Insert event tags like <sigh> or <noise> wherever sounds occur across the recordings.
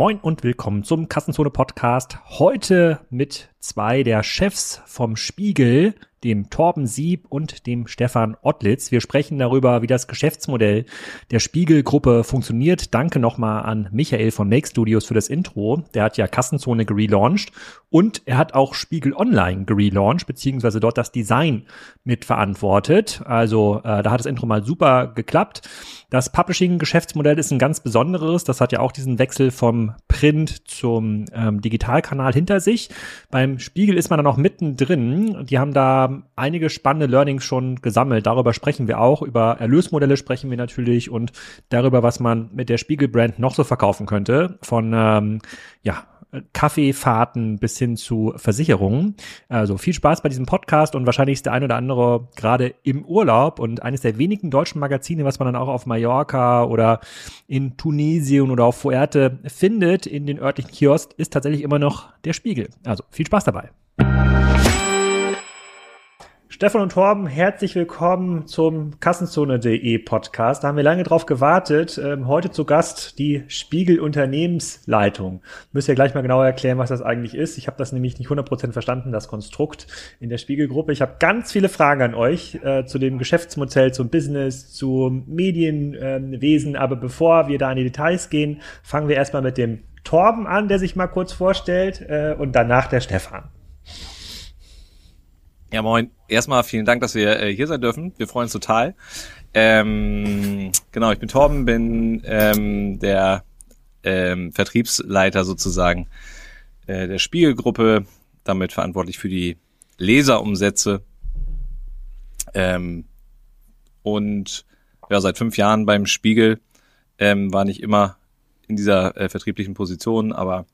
Moin und willkommen zum Kassenzone Podcast. Heute mit zwei der Chefs vom Spiegel, dem Torben Sieb und dem Stefan Ottlitz. Wir sprechen darüber, wie das Geschäftsmodell der Spiegelgruppe funktioniert. Danke nochmal an Michael von Make Studios für das Intro. Der hat ja Kassenzone gelauncht und er hat auch Spiegel Online gelauncht, beziehungsweise dort das Design mitverantwortet. Also äh, da hat das Intro mal super geklappt. Das Publishing-Geschäftsmodell ist ein ganz besonderes. Das hat ja auch diesen Wechsel vom Print zum ähm, Digitalkanal hinter sich. Beim Spiegel ist man dann noch mittendrin. Die haben da einige spannende Learnings schon gesammelt. Darüber sprechen wir auch. Über Erlösmodelle sprechen wir natürlich und darüber, was man mit der Spiegel-Brand noch so verkaufen könnte. Von ähm, ja, Kaffeefahrten bis hin zu Versicherungen. Also viel Spaß bei diesem Podcast und wahrscheinlich ist der ein oder andere gerade im Urlaub und eines der wenigen deutschen Magazine, was man dann auch auf Mallorca oder in Tunesien oder auf Fuerte findet in den örtlichen Kiosk, ist tatsächlich immer noch der Spiegel. Also viel Spaß dabei. Stefan und Torben, herzlich willkommen zum Kassenzone.de Podcast. Da haben wir lange drauf gewartet. Ähm, heute zu Gast die Spiegel Unternehmensleitung. Müsst ihr gleich mal genauer erklären, was das eigentlich ist. Ich habe das nämlich nicht 100% verstanden, das Konstrukt in der Spiegelgruppe. Ich habe ganz viele Fragen an euch äh, zu dem Geschäftsmodell, zum Business, zum Medienwesen. Aber bevor wir da in die Details gehen, fangen wir erstmal mit dem Torben an, der sich mal kurz vorstellt, äh, und danach der Stefan. Ja, moin. Erstmal vielen Dank, dass wir äh, hier sein dürfen. Wir freuen uns total. Ähm, genau, ich bin Torben, bin ähm, der ähm, Vertriebsleiter sozusagen äh, der Spiegelgruppe, damit verantwortlich für die Leserumsätze. Ähm, und ja, seit fünf Jahren beim Spiegel ähm, war nicht immer in dieser äh, vertrieblichen Position, aber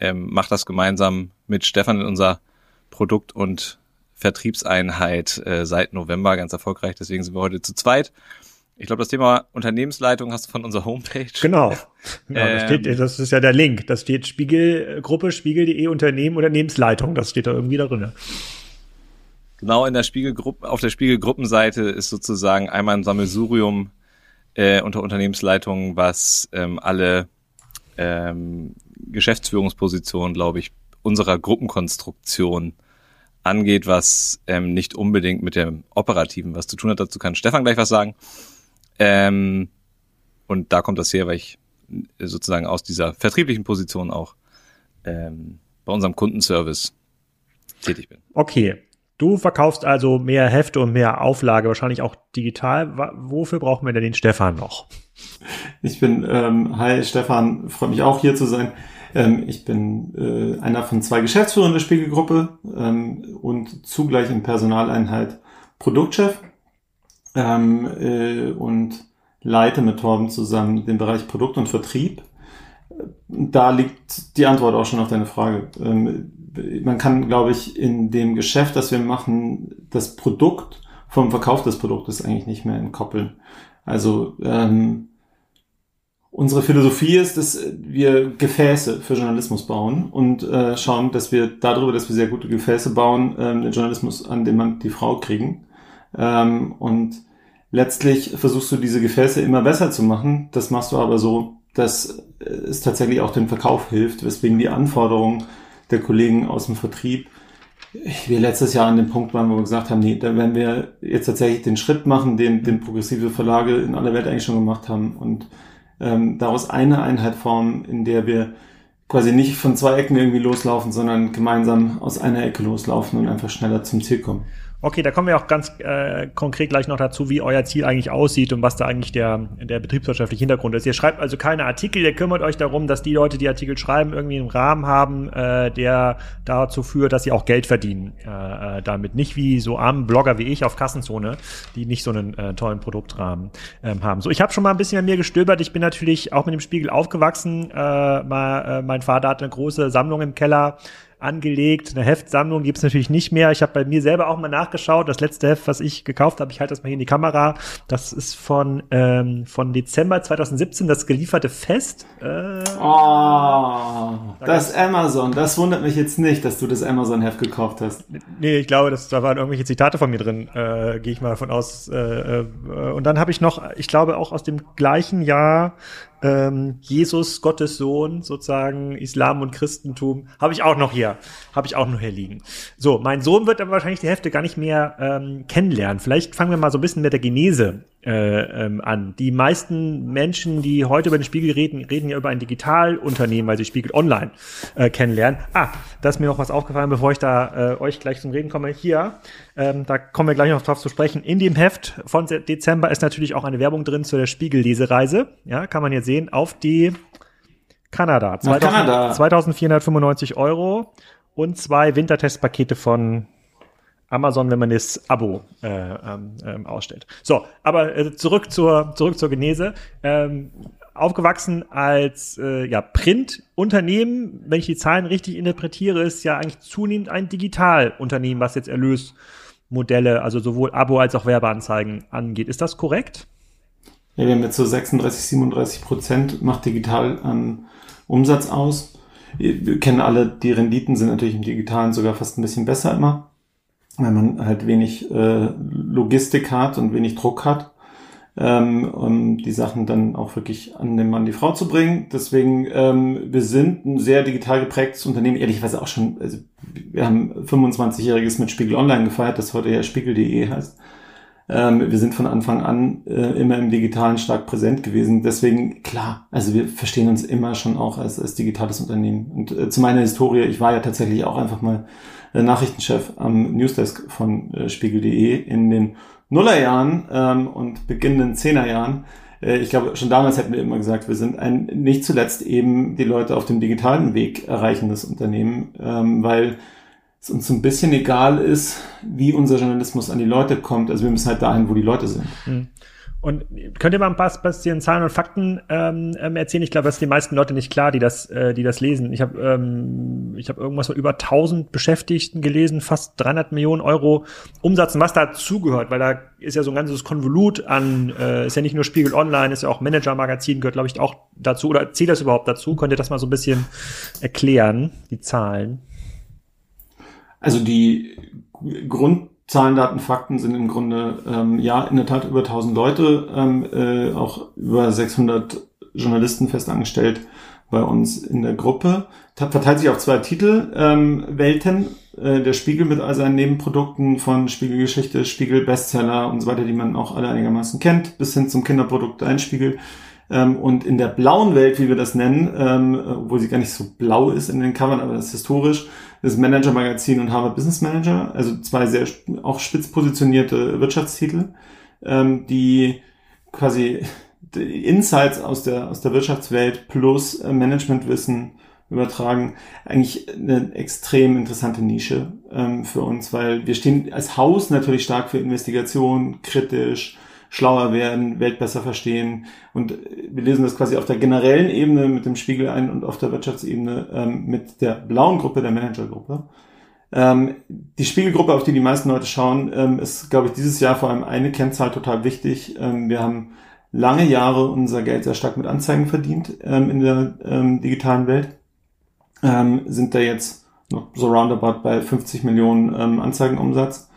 ähm, macht das gemeinsam mit Stefan in unser Produkt- und Vertriebseinheit äh, seit November ganz erfolgreich. Deswegen sind wir heute zu zweit. Ich glaube, das Thema Unternehmensleitung hast du von unserer Homepage. Genau. <laughs> genau ähm, das, steht, das ist ja der Link. Das steht Spiegelgruppe, Spiegel.de Unternehmen, Unternehmensleitung. Das steht da irgendwie da drin. Genau, in der Spiegelgruppe, auf der Spiegelgruppenseite ist sozusagen einmal ein Sammelsurium äh, unter Unternehmensleitung, was ähm, alle ähm, Geschäftsführungspositionen, glaube ich, unserer Gruppenkonstruktion angeht, was ähm, nicht unbedingt mit dem Operativen was zu tun hat. Dazu kann Stefan gleich was sagen. Ähm, und da kommt das her, weil ich sozusagen aus dieser vertrieblichen Position auch ähm, bei unserem Kundenservice tätig bin. Okay. Du verkaufst also mehr Hefte und mehr Auflage, wahrscheinlich auch digital. Wofür brauchen wir denn den Stefan noch? Ich bin, ähm, hi Stefan, freue mich auch hier zu sein. Ähm, ich bin äh, einer von zwei Geschäftsführern der Spiegelgruppe ähm, und zugleich in Personaleinheit Produktchef ähm, äh, und leite mit Torben zusammen den Bereich Produkt und Vertrieb. Da liegt die Antwort auch schon auf deine Frage. Ähm, man kann, glaube ich, in dem Geschäft, das wir machen, das Produkt vom Verkauf des Produktes eigentlich nicht mehr entkoppeln. Also ähm, Unsere Philosophie ist, dass wir Gefäße für Journalismus bauen und äh, schauen, dass wir darüber, dass wir sehr gute Gefäße bauen, ähm, den Journalismus an den Mann die Frau kriegen. Ähm, und letztlich versuchst du diese Gefäße immer besser zu machen. Das machst du aber so, dass es tatsächlich auch den Verkauf hilft, weswegen die Anforderungen der Kollegen aus dem Vertrieb wir letztes Jahr an dem Punkt waren, wo wir gesagt haben, nee, da werden wir jetzt tatsächlich den Schritt machen, den, den progressive Verlage in aller Welt eigentlich schon gemacht haben und ähm, daraus eine Einheit formen, in der wir quasi nicht von zwei Ecken irgendwie loslaufen, sondern gemeinsam aus einer Ecke loslaufen und einfach schneller zum Ziel kommen. Okay, da kommen wir auch ganz äh, konkret gleich noch dazu, wie euer Ziel eigentlich aussieht und was da eigentlich der, der betriebswirtschaftliche Hintergrund ist. Ihr schreibt also keine Artikel, ihr kümmert euch darum, dass die Leute, die Artikel schreiben, irgendwie einen Rahmen haben, äh, der dazu führt, dass sie auch Geld verdienen äh, äh damit. Nicht wie so arme Blogger wie ich auf Kassenzone, die nicht so einen äh, tollen Produktrahmen ähm, haben. So, ich habe schon mal ein bisschen an mir gestöbert. Ich bin natürlich auch mit dem Spiegel aufgewachsen. Äh, mal, äh, mein Vater hat eine große Sammlung im Keller angelegt. Eine Heftsammlung gibt's natürlich nicht mehr. Ich habe bei mir selber auch mal nachgeschaut. Das letzte Heft, was ich gekauft habe, ich halte das mal hier in die Kamera. Das ist von, ähm, von Dezember 2017, das gelieferte Fest. Äh, oh, das Amazon. Das wundert mich jetzt nicht, dass du das Amazon-Heft gekauft hast. Nee, ich glaube, das, da waren irgendwelche Zitate von mir drin, äh, gehe ich mal davon aus. Äh, äh, und dann habe ich noch, ich glaube auch aus dem gleichen Jahr ähm, Jesus, Gottes Sohn, sozusagen Islam und Christentum, habe ich auch noch hier, habe ich auch noch hier liegen. So, mein Sohn wird aber wahrscheinlich die Hälfte gar nicht mehr ähm, kennenlernen. Vielleicht fangen wir mal so ein bisschen mit der Genese äh, ähm, an. Die meisten Menschen, die heute über den Spiegel reden, reden ja über ein Digitalunternehmen, weil sie Spiegel Online äh, kennenlernen. Ah, da ist mir noch was aufgefallen, bevor ich da äh, euch gleich zum Reden komme. Hier, ähm, da kommen wir gleich noch drauf zu sprechen. In dem Heft von Dezember ist natürlich auch eine Werbung drin zu der Spiegel-Lesereise. Ja, kann man jetzt sehen, auf die Kanada. 2000, Kanada. 2495 Euro und zwei Wintertestpakete von Amazon, wenn man das Abo äh, ähm, ähm, ausstellt. So, aber äh, zurück zur zurück zur Genese. Ähm, aufgewachsen als äh, ja, Print-Unternehmen, wenn ich die Zahlen richtig interpretiere, ist ja eigentlich zunehmend ein Digitalunternehmen, was jetzt Erlösmodelle, also sowohl Abo als auch Werbeanzeigen angeht. Ist das korrekt? Ja, wir haben jetzt so 36, 37 Prozent macht digital an Umsatz aus. Wir kennen alle, die Renditen sind natürlich im Digitalen sogar fast ein bisschen besser immer weil man halt wenig äh, Logistik hat und wenig Druck hat, ähm, um die Sachen dann auch wirklich an den Mann, die Frau zu bringen. Deswegen, ähm, wir sind ein sehr digital geprägtes Unternehmen, ehrlicherweise auch schon, also wir haben 25-jähriges mit Spiegel Online gefeiert, das heute ja spiegel.de heißt. Ähm, wir sind von Anfang an äh, immer im Digitalen stark präsent gewesen. Deswegen, klar, also wir verstehen uns immer schon auch als, als digitales Unternehmen. Und äh, zu meiner Historie, ich war ja tatsächlich auch einfach mal äh, Nachrichtenchef am Newsdesk von äh, Spiegel.de in den Nullerjahren ähm, und beginnenden Zehnerjahren. Äh, ich glaube, schon damals hätten wir immer gesagt, wir sind ein nicht zuletzt eben die Leute auf dem digitalen Weg erreichendes Unternehmen, ähm, weil es uns so ein bisschen egal ist, wie unser Journalismus an die Leute kommt. Also wir müssen halt dahin, wo die Leute sind. Mhm. Und könnt ihr mal ein paar bisschen Zahlen und Fakten ähm, ähm, erzählen? Ich glaube, das ist den meisten Leute nicht klar, die das, äh, die das lesen. Ich habe ähm, ich hab irgendwas von über 1000 Beschäftigten gelesen, fast 300 Millionen Euro Umsatz und was dazugehört, weil da ist ja so ein ganzes Konvolut an, äh, ist ja nicht nur Spiegel Online, ist ja auch Manager Magazin, gehört glaube ich auch dazu. Oder zählt das überhaupt dazu? Könnt ihr das mal so ein bisschen erklären, die Zahlen? Also die Grund Zahlen, Daten, Fakten sind im Grunde, ähm, ja, in der Tat über 1000 Leute, ähm, äh, auch über 600 Journalisten festangestellt bei uns in der Gruppe. Verteilt sich auf zwei Titel, ähm, Welten, äh, der Spiegel mit all seinen Nebenprodukten von Spiegelgeschichte, Spiegel Bestseller und so weiter, die man auch alle einigermaßen kennt, bis hin zum Kinderprodukt Einspiegel. Ähm, und in der blauen Welt, wie wir das nennen, ähm, obwohl sie gar nicht so blau ist in den Covern, aber das ist historisch, das Manager Magazin und Harvard Business Manager, also zwei sehr auch spitz positionierte Wirtschaftstitel, ähm, die quasi die Insights aus der, aus der Wirtschaftswelt plus äh, Managementwissen übertragen, eigentlich eine extrem interessante Nische ähm, für uns, weil wir stehen als Haus natürlich stark für Investigation, kritisch, schlauer werden, Welt besser verstehen. Und wir lesen das quasi auf der generellen Ebene mit dem Spiegel ein und auf der Wirtschaftsebene ähm, mit der blauen Gruppe, der Managergruppe. Ähm, die Spiegelgruppe, auf die die meisten Leute schauen, ähm, ist, glaube ich, dieses Jahr vor allem eine Kennzahl total wichtig. Ähm, wir haben lange Jahre unser Geld sehr stark mit Anzeigen verdient ähm, in der ähm, digitalen Welt. Sind da jetzt noch so roundabout bei 50 Millionen Anzeigenumsatz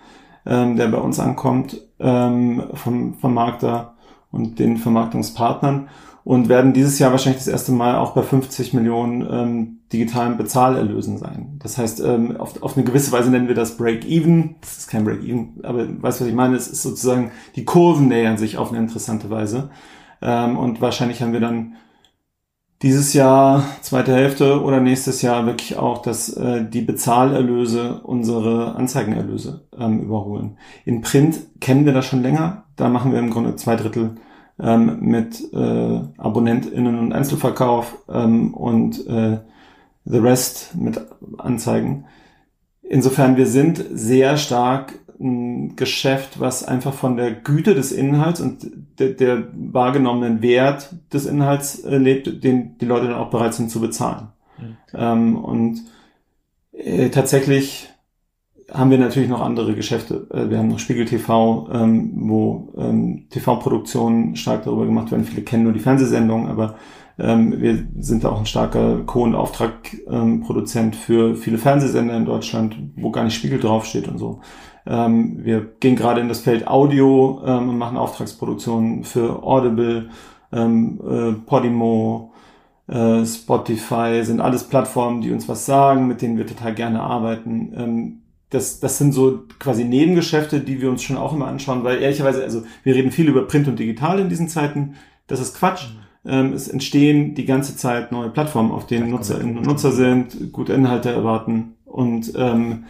der bei uns ankommt ähm, vom Vermarkter und den Vermarktungspartnern und werden dieses Jahr wahrscheinlich das erste Mal auch bei 50 Millionen ähm, digitalen Bezahlerlösen sein. Das heißt, ähm, auf, auf eine gewisse Weise nennen wir das Break-Even. Das ist kein Break-Even, aber weißt du, was ich meine? Es ist sozusagen, die Kurven nähern sich auf eine interessante Weise. Ähm, und wahrscheinlich haben wir dann dieses Jahr, zweite Hälfte oder nächstes Jahr wirklich auch, dass äh, die Bezahlerlöse unsere Anzeigenerlöse ähm, überholen. In Print kennen wir das schon länger. Da machen wir im Grunde zwei Drittel ähm, mit äh, AbonnentInnen und Einzelverkauf ähm, und äh, the rest mit Anzeigen. Insofern, wir sind sehr stark ein Geschäft, was einfach von der Güte des Inhalts und der, der wahrgenommenen Wert des Inhalts äh, lebt, den die Leute dann auch bereit sind zu bezahlen. Mhm. Ähm, und äh, tatsächlich haben wir natürlich noch andere Geschäfte. Äh, wir haben noch Spiegel TV, ähm, wo ähm, TV-Produktionen stark darüber gemacht werden. Viele kennen nur die Fernsehsendungen, aber ähm, wir sind auch ein starker Co- und Auftragproduzent für viele Fernsehsender in Deutschland, wo gar nicht Spiegel draufsteht und so. Ähm, wir gehen gerade in das Feld Audio ähm, und machen Auftragsproduktionen für Audible ähm, äh, Podimo, äh, Spotify sind alles Plattformen, die uns was sagen, mit denen wir total gerne arbeiten. Ähm, das, das sind so quasi Nebengeschäfte, die wir uns schon auch immer anschauen, weil ehrlicherweise, also wir reden viel über Print und Digital in diesen Zeiten. Das ist Quatsch. Ähm, es entstehen die ganze Zeit neue Plattformen, auf denen Nutzerinnen und Nutzer sind, gute Inhalte erwarten und ähm,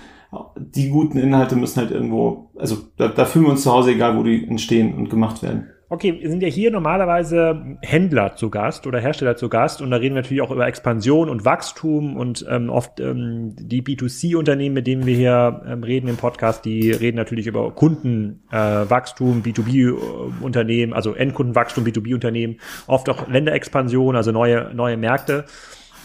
die guten Inhalte müssen halt irgendwo, also da, da fühlen wir uns zu Hause, egal wo die entstehen und gemacht werden. Okay, wir sind ja hier normalerweise Händler zu Gast oder Hersteller zu Gast und da reden wir natürlich auch über Expansion und Wachstum und ähm, oft ähm, die B2C-Unternehmen, mit denen wir hier ähm, reden im Podcast, die reden natürlich über Kundenwachstum, äh, B2B-Unternehmen, also Endkundenwachstum, B2B-Unternehmen, oft auch Länderexpansion, also neue, neue Märkte.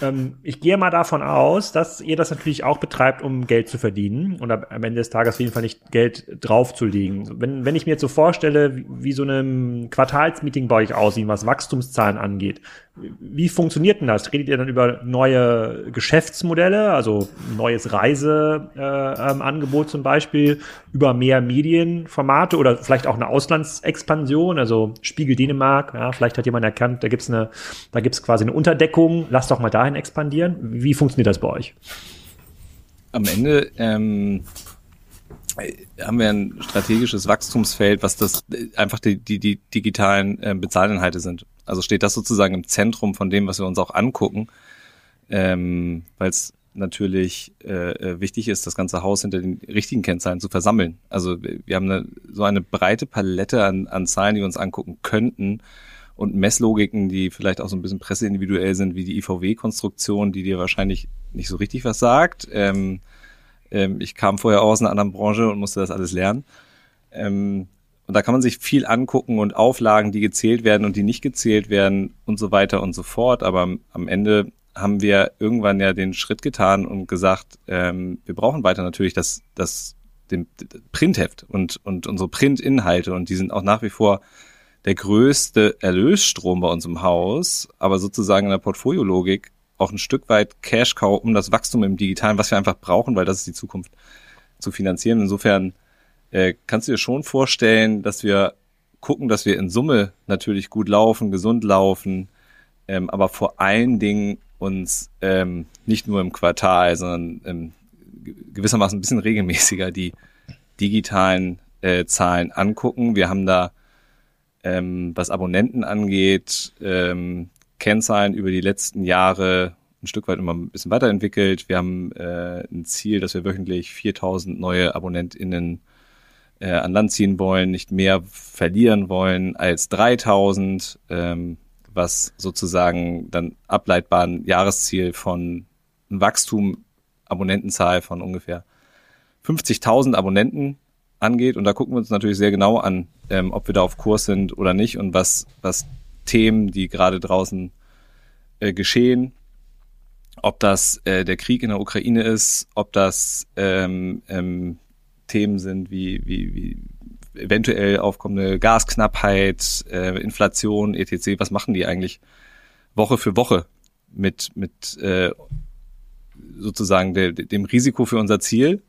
Ähm, ich gehe mal davon aus, dass ihr das natürlich auch betreibt, um Geld zu verdienen und am Ende des Tages auf jeden Fall nicht Geld draufzulegen. Wenn, wenn ich mir jetzt so vorstelle, wie, wie so ein Quartalsmeeting bei euch aussieht, was Wachstumszahlen angeht, wie funktioniert denn das? Redet ihr dann über neue Geschäftsmodelle, also neues Reiseangebot äh, ähm, zum Beispiel, über mehr Medienformate oder vielleicht auch eine Auslandsexpansion, also Spiegel Dänemark, ja, vielleicht hat jemand erkannt, da gibt's eine, da gibt's quasi eine Unterdeckung, lasst doch mal dahin expandieren. Wie funktioniert das bei euch? Am Ende ähm, haben wir ein strategisches Wachstumsfeld, was das einfach die, die, die digitalen äh, Bezahlinhalte sind. Also steht das sozusagen im Zentrum von dem, was wir uns auch angucken, ähm, weil es natürlich äh, äh, wichtig ist, das ganze Haus hinter den richtigen Kennzahlen zu versammeln. Also wir haben eine, so eine breite Palette an, an Zahlen, die wir uns angucken könnten und Messlogiken, die vielleicht auch so ein bisschen presseindividuell sind, wie die IVW-Konstruktion, die dir wahrscheinlich nicht so richtig was sagt. Ähm, ähm, ich kam vorher auch aus einer anderen Branche und musste das alles lernen. Ähm, und da kann man sich viel angucken und Auflagen, die gezählt werden und die nicht gezählt werden und so weiter und so fort. Aber am Ende haben wir irgendwann ja den Schritt getan und gesagt, ähm, wir brauchen weiter natürlich das, das, den Printheft und, und unsere Printinhalte und die sind auch nach wie vor der größte Erlösstrom bei uns im Haus, aber sozusagen in der Portfoliologik auch ein Stück weit Cash-Cow, um das Wachstum im Digitalen, was wir einfach brauchen, weil das ist die Zukunft, zu finanzieren. Insofern äh, kannst du dir schon vorstellen, dass wir gucken, dass wir in Summe natürlich gut laufen, gesund laufen, ähm, aber vor allen Dingen uns ähm, nicht nur im Quartal, sondern ähm, gewissermaßen ein bisschen regelmäßiger die digitalen äh, Zahlen angucken. Wir haben da, ähm, was Abonnenten angeht, ähm, Kennzahlen über die letzten Jahre ein Stück weit immer ein bisschen weiterentwickelt. Wir haben äh, ein Ziel, dass wir wöchentlich 4000 neue AbonnentInnen äh, an Land ziehen wollen, nicht mehr verlieren wollen als 3000, ähm, was sozusagen dann ableitbar ein Jahresziel von einem Wachstum Abonnentenzahl von ungefähr 50.000 Abonnenten angeht. Und da gucken wir uns natürlich sehr genau an, ähm, ob wir da auf Kurs sind oder nicht und was, was Themen, die gerade draußen äh, geschehen, ob das äh, der Krieg in der Ukraine ist, ob das ähm, ähm, Themen sind wie, wie, wie eventuell aufkommende Gasknappheit, äh, Inflation, etc. Was machen die eigentlich Woche für Woche mit, mit äh, sozusagen de, dem Risiko für unser Ziel?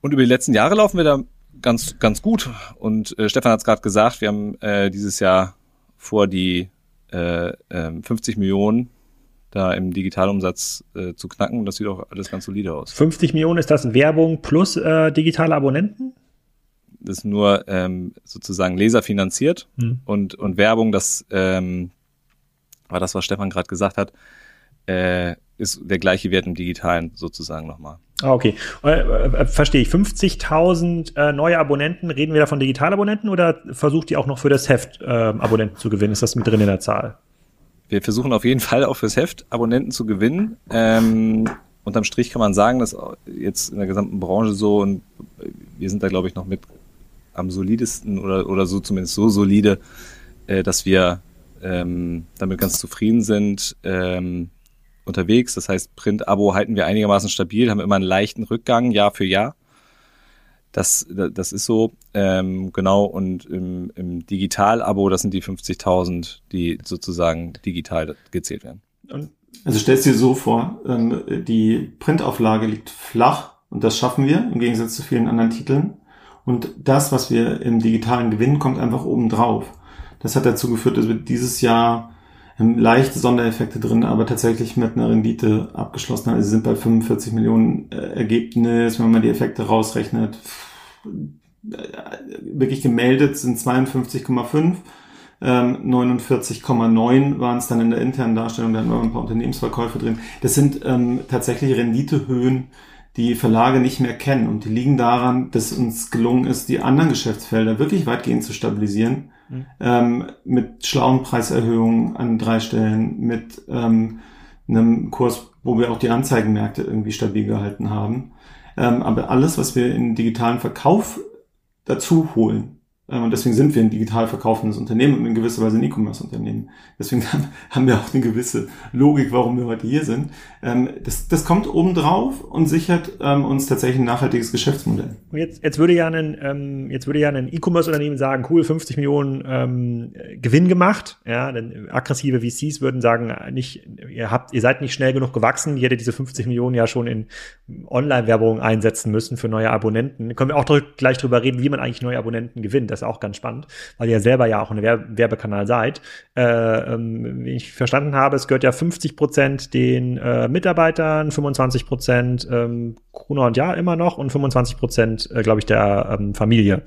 Und über die letzten Jahre laufen wir da ganz, ganz gut. Und äh, Stefan hat es gerade gesagt, wir haben äh, dieses Jahr vor, die äh, äh, 50 Millionen da im Digitalumsatz äh, zu knacken. Das sieht auch alles ganz solide aus. 50 Millionen ist das Werbung plus äh, digitale Abonnenten? Das ist nur ähm, sozusagen leserfinanziert hm. und, und Werbung, das ähm, war das, was Stefan gerade gesagt hat, äh, ist der gleiche Wert im Digitalen sozusagen nochmal. Ah, okay. Äh, äh, verstehe ich. 50.000 äh, neue Abonnenten, reden wir da von Digitalabonnenten oder versucht ihr auch noch für das Heft äh, Abonnenten zu gewinnen? Ist das mit drin in der Zahl? Wir versuchen auf jeden <laughs> Fall auch fürs Heft Abonnenten zu gewinnen. Ähm, unterm Strich kann man sagen, dass jetzt in der gesamten Branche so und wir sind da glaube ich noch mit am solidesten oder, oder so zumindest so solide, äh, dass wir ähm, damit ganz zufrieden sind ähm, unterwegs. Das heißt, Print-Abo halten wir einigermaßen stabil, haben immer einen leichten Rückgang Jahr für Jahr. Das, das ist so, ähm, genau. Und im, im Digital-Abo, das sind die 50.000, die sozusagen digital gezählt werden. Also stellst dir so vor, ähm, die Printauflage liegt flach und das schaffen wir im Gegensatz zu vielen anderen Titeln. Und das, was wir im digitalen gewinnen, kommt einfach oben drauf. Das hat dazu geführt, dass wir dieses Jahr leichte Sondereffekte drin, aber tatsächlich mit einer Rendite abgeschlossen. Also sind bei 45 Millionen äh, Ergebnis, wenn man die Effekte rausrechnet. Äh, wirklich gemeldet sind 52,5. 49,9 waren es dann in der internen Darstellung, da hatten wir ein paar Unternehmensverkäufe drin. Das sind ähm, tatsächlich Renditehöhen, die Verlage nicht mehr kennen. Und die liegen daran, dass uns gelungen ist, die anderen Geschäftsfelder wirklich weitgehend zu stabilisieren. Mhm. Ähm, mit schlauen Preiserhöhungen an drei Stellen, mit ähm, einem Kurs, wo wir auch die Anzeigenmärkte irgendwie stabil gehalten haben. Ähm, aber alles, was wir in digitalen Verkauf dazu holen, und deswegen sind wir ein digital verkaufendes Unternehmen und in gewisser Weise ein E-Commerce-Unternehmen. Deswegen <laughs> haben wir auch eine gewisse Logik, warum wir heute hier sind. Ähm, das, das kommt obendrauf und sichert ähm, uns tatsächlich ein nachhaltiges Geschäftsmodell. Und jetzt, jetzt würde ja ein, ähm, jetzt würde ja ein E-Commerce-Unternehmen sagen, cool, 50 Millionen ähm, Gewinn gemacht. Ja, denn aggressive VCs würden sagen, nicht, ihr habt, ihr seid nicht schnell genug gewachsen. Ihr hättet diese 50 Millionen ja schon in Online-Werbung einsetzen müssen für neue Abonnenten. Können wir auch gleich drüber reden, wie man eigentlich neue Abonnenten gewinnt. Das ist auch ganz spannend, weil ihr selber ja auch ein Werbekanal seid. Äh, ähm, wie ich verstanden habe, es gehört ja 50 Prozent den äh, Mitarbeitern, 25 Prozent ähm, Gruner und Ja immer noch und 25 Prozent, äh, glaube ich, der ähm, Familie,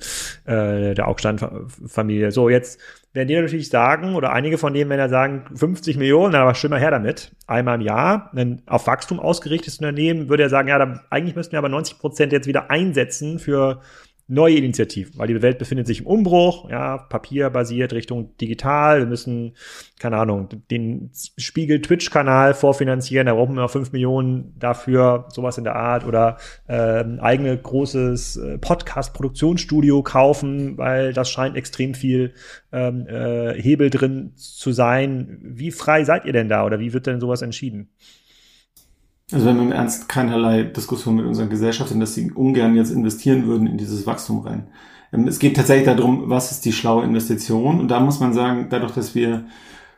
äh, der Augstein-Familie. So, jetzt werden die natürlich sagen, oder einige von denen werden ja sagen, 50 Millionen, aber mal her damit. Einmal im Jahr, ein auf Wachstum ausgerichtetes Unternehmen würde ja sagen, ja, da, eigentlich müssten wir aber 90 Prozent jetzt wieder einsetzen für neue Initiativen, weil die Welt befindet sich im Umbruch, ja, papierbasiert Richtung digital. Wir müssen, keine Ahnung, den Spiegel Twitch-Kanal vorfinanzieren, da brauchen wir fünf Millionen dafür, sowas in der Art, oder äh, ein eigenes großes Podcast-Produktionsstudio kaufen, weil das scheint extrem viel ähm, äh, Hebel drin zu sein. Wie frei seid ihr denn da oder wie wird denn sowas entschieden? Also wenn wir im Ernst keinerlei Diskussion mit unserer Gesellschaft sind, dass sie ungern jetzt investieren würden in dieses Wachstum rein. Ähm, es geht tatsächlich darum, was ist die schlaue Investition? Und da muss man sagen, dadurch, dass wir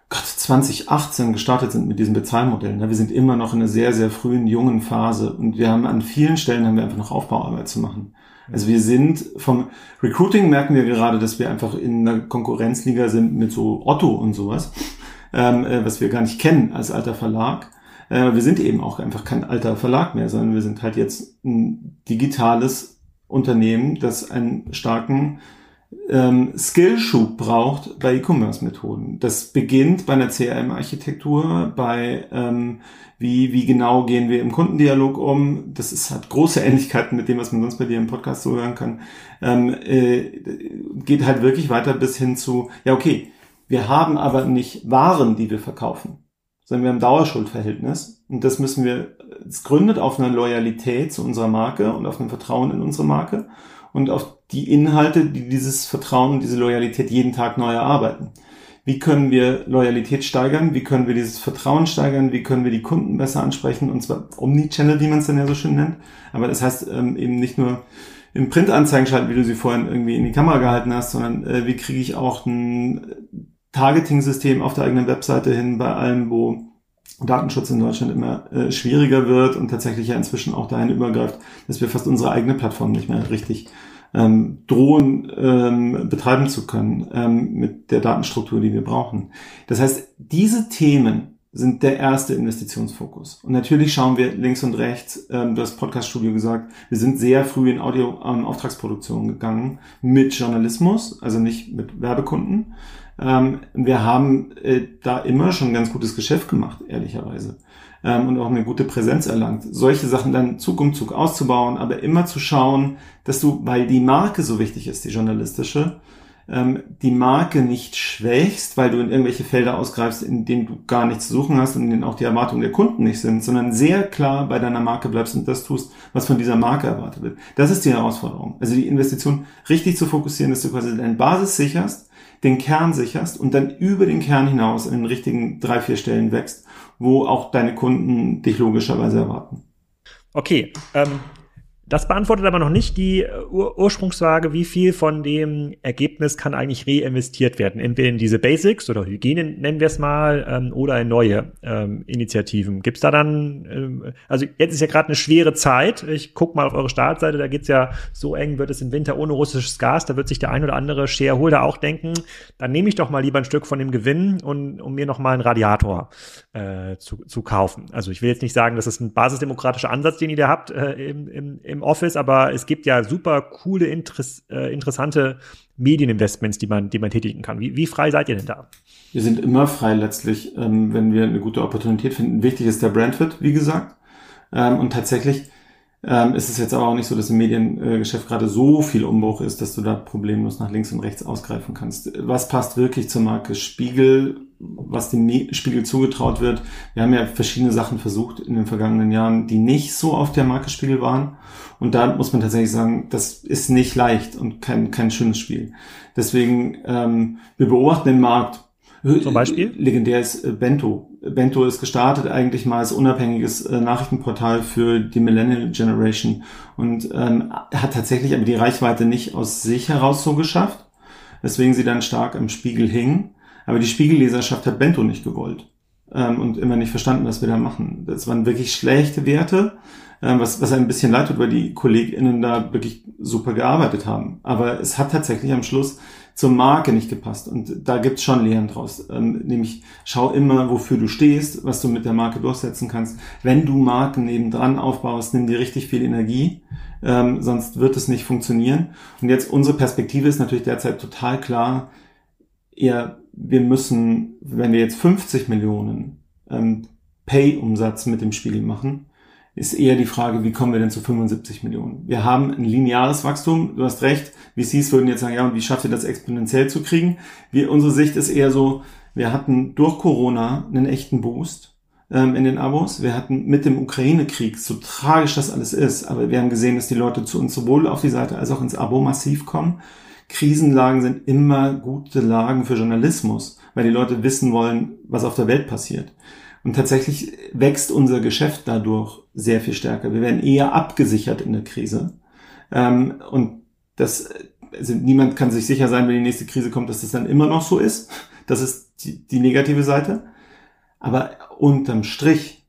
Gott, 2018 gestartet sind mit diesen Bezahlmodellen. Ne, wir sind immer noch in einer sehr, sehr frühen, jungen Phase und wir haben an vielen Stellen haben wir einfach noch Aufbauarbeit zu machen. Also wir sind vom Recruiting merken wir gerade, dass wir einfach in einer Konkurrenzliga sind mit so Otto und sowas, ähm, äh, was wir gar nicht kennen als alter Verlag. Äh, wir sind eben auch einfach kein alter Verlag mehr, sondern wir sind halt jetzt ein digitales Unternehmen, das einen starken ähm, Skillschub braucht bei E-Commerce-Methoden. Das beginnt bei einer CRM-Architektur, bei ähm, wie, wie genau gehen wir im Kundendialog um. Das ist, hat große <laughs> Ähnlichkeiten mit dem, was man sonst bei dir im Podcast so hören kann. Ähm, äh, geht halt wirklich weiter bis hin zu, ja okay, wir haben aber nicht Waren, die wir verkaufen sondern wir haben Dauerschuldverhältnis. Und das müssen wir, es gründet auf einer Loyalität zu unserer Marke und auf einem Vertrauen in unsere Marke und auf die Inhalte, die dieses Vertrauen und diese Loyalität jeden Tag neu erarbeiten. Wie können wir Loyalität steigern? Wie können wir dieses Vertrauen steigern? Wie können wir die Kunden besser ansprechen? Und zwar Omnichannel, wie man es dann ja so schön nennt. Aber das heißt ähm, eben nicht nur im Printanzeigen schalten, wie du sie vorhin irgendwie in die Kamera gehalten hast, sondern äh, wie kriege ich auch ein Targeting-System auf der eigenen Webseite hin, bei allem, wo Datenschutz in Deutschland immer äh, schwieriger wird und tatsächlich ja inzwischen auch dahin übergreift, dass wir fast unsere eigene Plattform nicht mehr richtig ähm, drohen ähm, betreiben zu können ähm, mit der Datenstruktur, die wir brauchen. Das heißt, diese Themen sind der erste Investitionsfokus. Und natürlich schauen wir links und rechts, ähm, du hast Podcast-Studio gesagt, wir sind sehr früh in Audio-Auftragsproduktion ähm, gegangen mit Journalismus, also nicht mit Werbekunden, ähm, wir haben äh, da immer schon ein ganz gutes Geschäft gemacht, ehrlicherweise. Ähm, und auch eine gute Präsenz erlangt. Solche Sachen dann Zug um Zug auszubauen, aber immer zu schauen, dass du, weil die Marke so wichtig ist, die journalistische, ähm, die Marke nicht schwächst, weil du in irgendwelche Felder ausgreifst, in denen du gar nichts zu suchen hast und in denen auch die Erwartungen der Kunden nicht sind, sondern sehr klar bei deiner Marke bleibst und das tust, was von dieser Marke erwartet wird. Das ist die Herausforderung. Also die Investition richtig zu fokussieren, dass du quasi deine Basis sicherst, den Kern sicherst und dann über den Kern hinaus in den richtigen drei, vier Stellen wächst, wo auch deine Kunden dich logischerweise erwarten. Okay, ähm, Das beantwortet aber noch nicht die äh, Ur Ursprungsfrage, wie viel von dem Ergebnis kann eigentlich reinvestiert werden. Entweder in diese Basics oder Hygiene nennen wir es mal ähm, oder in neue ähm, Initiativen. Gibt's da dann, ähm, also jetzt ist ja gerade eine schwere Zeit. Ich guck mal auf eure Startseite, da geht's ja so eng, wird es im Winter ohne russisches Gas. Da wird sich der ein oder andere Shareholder auch denken, dann nehme ich doch mal lieber ein Stück von dem Gewinn und um mir noch mal einen Radiator äh, zu, zu kaufen. Also ich will jetzt nicht sagen, das ist ein basisdemokratischer Ansatz, den ihr da habt äh, im, im, im Office, aber es gibt ja super coole, interess äh, interessante Medieninvestments, die man, die man tätigen kann. Wie, wie frei seid ihr denn da? Wir sind immer frei letztlich, ähm, wenn wir eine gute Opportunität finden. Wichtig ist der Brandfit, wie gesagt. Ähm, und tatsächlich ähm, ist es jetzt aber auch nicht so, dass im Mediengeschäft gerade so viel Umbruch ist, dass du da problemlos nach links und rechts ausgreifen kannst. Was passt wirklich zur Marke Spiegel? Was dem Spiegel zugetraut wird. Wir haben ja verschiedene Sachen versucht in den vergangenen Jahren, die nicht so auf der Marke Spiegel waren. Und da muss man tatsächlich sagen, das ist nicht leicht und kein, kein schönes Spiel. Deswegen, ähm, wir beobachten den Markt. Zum Beispiel? Legendär ist äh, Bento. Bento ist gestartet eigentlich mal als unabhängiges äh, Nachrichtenportal für die Millennial Generation und ähm, hat tatsächlich aber die Reichweite nicht aus sich heraus so geschafft, weswegen sie dann stark am Spiegel hing. Aber die Spiegelleserschaft hat Bento nicht gewollt ähm, und immer nicht verstanden, was wir da machen. Das waren wirklich schlechte Werte ähm, was, was ein bisschen leid tut, weil die KollegInnen da wirklich super gearbeitet haben. Aber es hat tatsächlich am Schluss zur Marke nicht gepasst. Und da gibt's schon Lehren draus. Ähm, nämlich schau immer, wofür du stehst, was du mit der Marke durchsetzen kannst. Wenn du Marken nebendran aufbaust, nimm dir richtig viel Energie, ähm, sonst wird es nicht funktionieren. Und jetzt unsere Perspektive ist natürlich derzeit total klar, eher wir müssen, wenn wir jetzt 50 Millionen ähm, Pay-Umsatz mit dem Spiegel machen, ist eher die Frage, wie kommen wir denn zu 75 Millionen? Wir haben ein lineares Wachstum, du hast recht, VCs würden jetzt sagen, ja, und wie schafft ihr das exponentiell zu kriegen? Wir, unsere Sicht ist eher so, wir hatten durch Corona einen echten Boost ähm, in den Abos. Wir hatten mit dem Ukraine-Krieg, so tragisch das alles ist, aber wir haben gesehen, dass die Leute zu uns sowohl auf die Seite als auch ins Abo massiv kommen. Krisenlagen sind immer gute Lagen für Journalismus, weil die Leute wissen wollen, was auf der Welt passiert. Und tatsächlich wächst unser Geschäft dadurch sehr viel stärker. Wir werden eher abgesichert in der Krise. Ähm, und das, also niemand kann sich sicher sein, wenn die nächste Krise kommt, dass das dann immer noch so ist. Das ist die, die negative Seite. Aber unterm Strich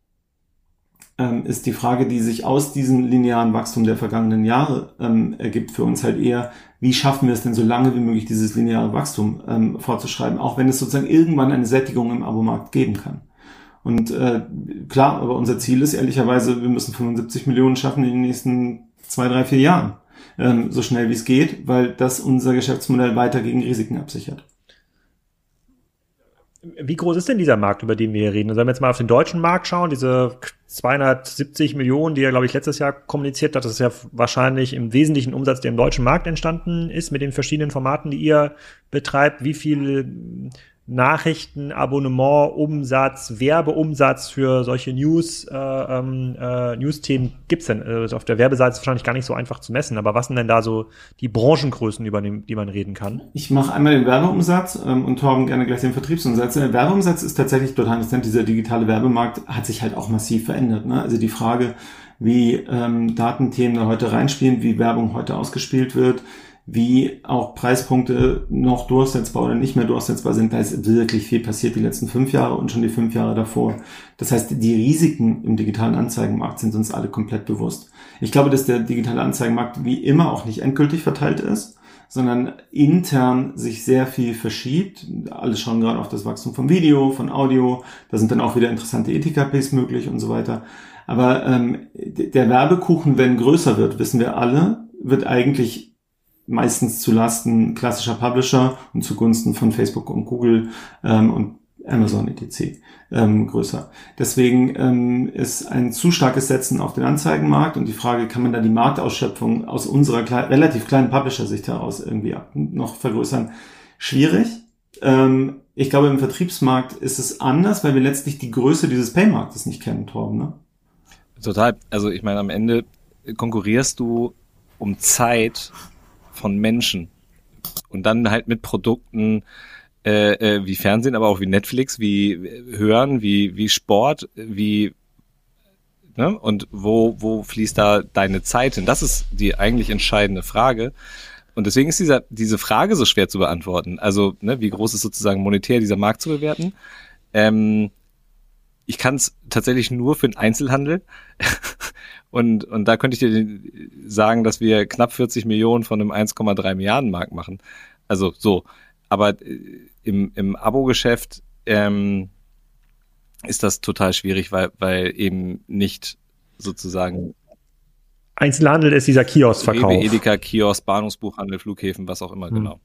ähm, ist die Frage, die sich aus diesem linearen Wachstum der vergangenen Jahre ähm, ergibt, für uns halt eher, wie schaffen wir es denn so lange wie möglich, dieses lineare Wachstum ähm, fortzuschreiben, auch wenn es sozusagen irgendwann eine Sättigung im Abomarkt geben kann. Und äh, klar, aber unser Ziel ist ehrlicherweise, wir müssen 75 Millionen schaffen in den nächsten zwei, drei, vier Jahren. Ähm, so schnell wie es geht, weil das unser Geschäftsmodell weiter gegen Risiken absichert. Wie groß ist denn dieser Markt, über den wir hier reden? Sollen wir jetzt mal auf den deutschen Markt schauen? Diese 270 Millionen, die er, glaube ich, letztes Jahr kommuniziert hat, das ist ja wahrscheinlich im wesentlichen Umsatz, der im deutschen Markt entstanden ist, mit den verschiedenen Formaten, die ihr betreibt. Wie viel Nachrichten, Abonnement, Umsatz, Werbeumsatz für solche News, äh, ähm, äh, News-Themen gibt's denn? Also auf der Werbeseite ist es wahrscheinlich gar nicht so einfach zu messen, aber was sind denn da so die Branchengrößen, über die, die man reden kann? Ich mache einmal den Werbeumsatz ähm, und Torben gerne gleich den Vertriebsumsatz. Der Werbeumsatz ist tatsächlich total interessant. Dieser digitale Werbemarkt hat sich halt auch massiv verändert. Ne? Also die Frage, wie ähm, Datenthemen da heute reinspielen, wie Werbung heute ausgespielt wird, wie auch Preispunkte noch durchsetzbar oder nicht mehr durchsetzbar sind. Da ist wirklich viel passiert die letzten fünf Jahre und schon die fünf Jahre davor. Das heißt, die Risiken im digitalen Anzeigenmarkt sind uns alle komplett bewusst. Ich glaube, dass der digitale Anzeigenmarkt wie immer auch nicht endgültig verteilt ist, sondern intern sich sehr viel verschiebt. Alle schauen gerade auf das Wachstum von Video, von Audio. Da sind dann auch wieder interessante ETKPs möglich und so weiter. Aber ähm, der Werbekuchen, wenn größer wird, wissen wir alle, wird eigentlich meistens zu Lasten klassischer Publisher und zugunsten von Facebook und Google ähm, und Amazon etc. Ähm, größer. Deswegen ähm, ist ein zu starkes Setzen auf den Anzeigenmarkt und die Frage, kann man da die Marktausschöpfung aus unserer kle relativ kleinen Publisher-Sicht heraus irgendwie noch vergrößern, schwierig. Ähm, ich glaube, im Vertriebsmarkt ist es anders, weil wir letztlich die Größe dieses Paymarktes nicht kennen, Torben. Ne? Total. Also ich meine, am Ende konkurrierst du um Zeit von Menschen. Und dann halt mit Produkten äh, äh, wie Fernsehen, aber auch wie Netflix, wie Hören, wie, wie Sport, wie Ne? Und wo, wo fließt da deine Zeit hin? Das ist die eigentlich entscheidende Frage. Und deswegen ist dieser, diese Frage so schwer zu beantworten. Also, ne, wie groß ist sozusagen monetär dieser Markt zu bewerten? Ähm, ich kann es tatsächlich nur für den Einzelhandel. <laughs> und, und da könnte ich dir sagen, dass wir knapp 40 Millionen von einem 1,3 Milliarden Markt machen. Also so. Aber äh, im, im Abo-Geschäft ähm, ist das total schwierig, weil, weil eben nicht sozusagen Einzelhandel ist dieser Kioskverkauf. Rewe, Edeka, Kiosk, Bahnhofsbuchhandel, Flughäfen, was auch immer, hm. genau.